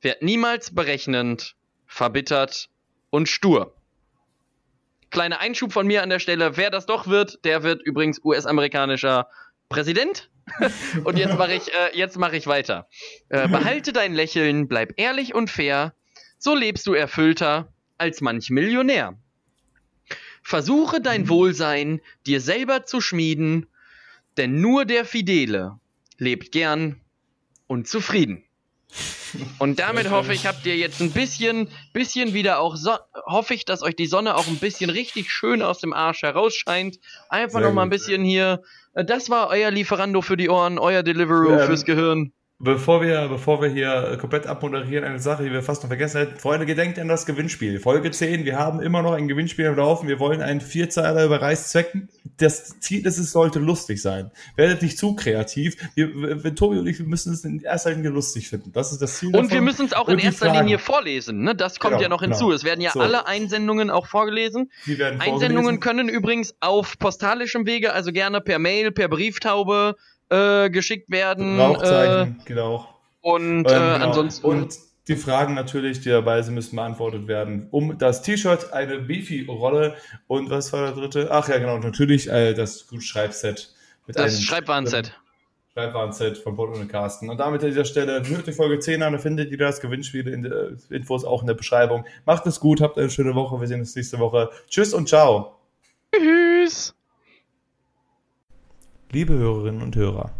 werd niemals berechnend, verbittert und stur. Kleiner Einschub von mir an der Stelle. Wer das doch wird, der wird übrigens US-amerikanischer Präsident. und jetzt mache ich, äh, mach ich weiter. Äh, behalte dein Lächeln, bleib ehrlich und fair. So lebst du erfüllter als manch Millionär. Versuche dein Wohlsein dir selber zu schmieden, denn nur der Fidele lebt gern und zufrieden. Und damit hoffe ich, habt ihr jetzt ein bisschen, bisschen wieder auch, so hoffe ich, dass euch die Sonne auch ein bisschen richtig schön aus dem Arsch herausscheint. Einfach nochmal ein bisschen hier. Äh, das war euer Lieferando für die Ohren, euer Deliveroo ähm, fürs Gehirn. Bevor wir, bevor wir hier komplett abmoderieren, eine Sache, die wir fast noch vergessen hätten. Freunde, gedenkt an das Gewinnspiel. Folge 10. Wir haben immer noch ein Gewinnspiel am Laufen. Wir wollen einen Vierzeiler über Reißzwecken. Das Ziel ist, es sollte lustig sein. Werdet nicht zu kreativ. Wir, wir, Tobi und ich, wir müssen es in erster Linie lustig finden. Das ist das Ziel. Und davon. wir müssen es auch in erster Fragen. Linie vorlesen. Ne? Das kommt genau, ja noch hinzu. Genau. Es werden ja so. alle Einsendungen auch vorgelesen. Die werden Einsendungen können übrigens auf postalischem Wege, also gerne per Mail, per Brieftaube, äh, geschickt werden. Rauchzeichen, äh, genau. Und ähm, äh, genau. ansonsten. Und die Fragen natürlich, die dabei sind, müssen beantwortet werden. Um das T-Shirt, eine Beefy-Rolle und was war der dritte? Ach ja, genau, natürlich äh, das Schreibset. Mit das Schreibwarenset. Schreibwarenset von Paul und Carsten. Und damit an dieser Stelle hört die Folge 10 an, da findet ihr das Gewinnspiel in der Infos auch in der Beschreibung. Macht es gut, habt eine schöne Woche, wir sehen uns nächste Woche. Tschüss und ciao. Tschüss. Liebe Hörerinnen und Hörer,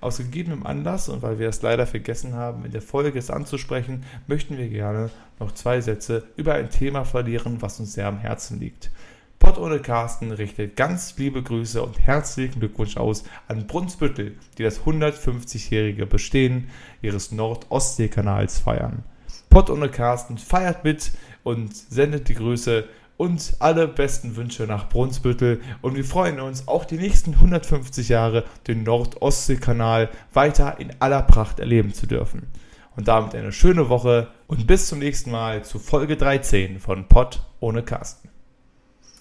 aus gegebenem Anlass und weil wir es leider vergessen haben, in der Folge es anzusprechen, möchten wir gerne noch zwei Sätze über ein Thema verlieren, was uns sehr am Herzen liegt. Pott ohne Carsten richtet ganz liebe Grüße und herzlichen Glückwunsch aus an Brunsbüttel, die das 150-jährige Bestehen ihres Nord-Ostsee-Kanals feiern. Pott ohne Carsten feiert mit und sendet die Grüße und alle besten Wünsche nach Brunsbüttel und wir freuen uns auch die nächsten 150 Jahre den Nord-Ostsee-Kanal weiter in aller Pracht erleben zu dürfen. Und damit eine schöne Woche und bis zum nächsten Mal zu Folge 13 von Pott ohne Carsten.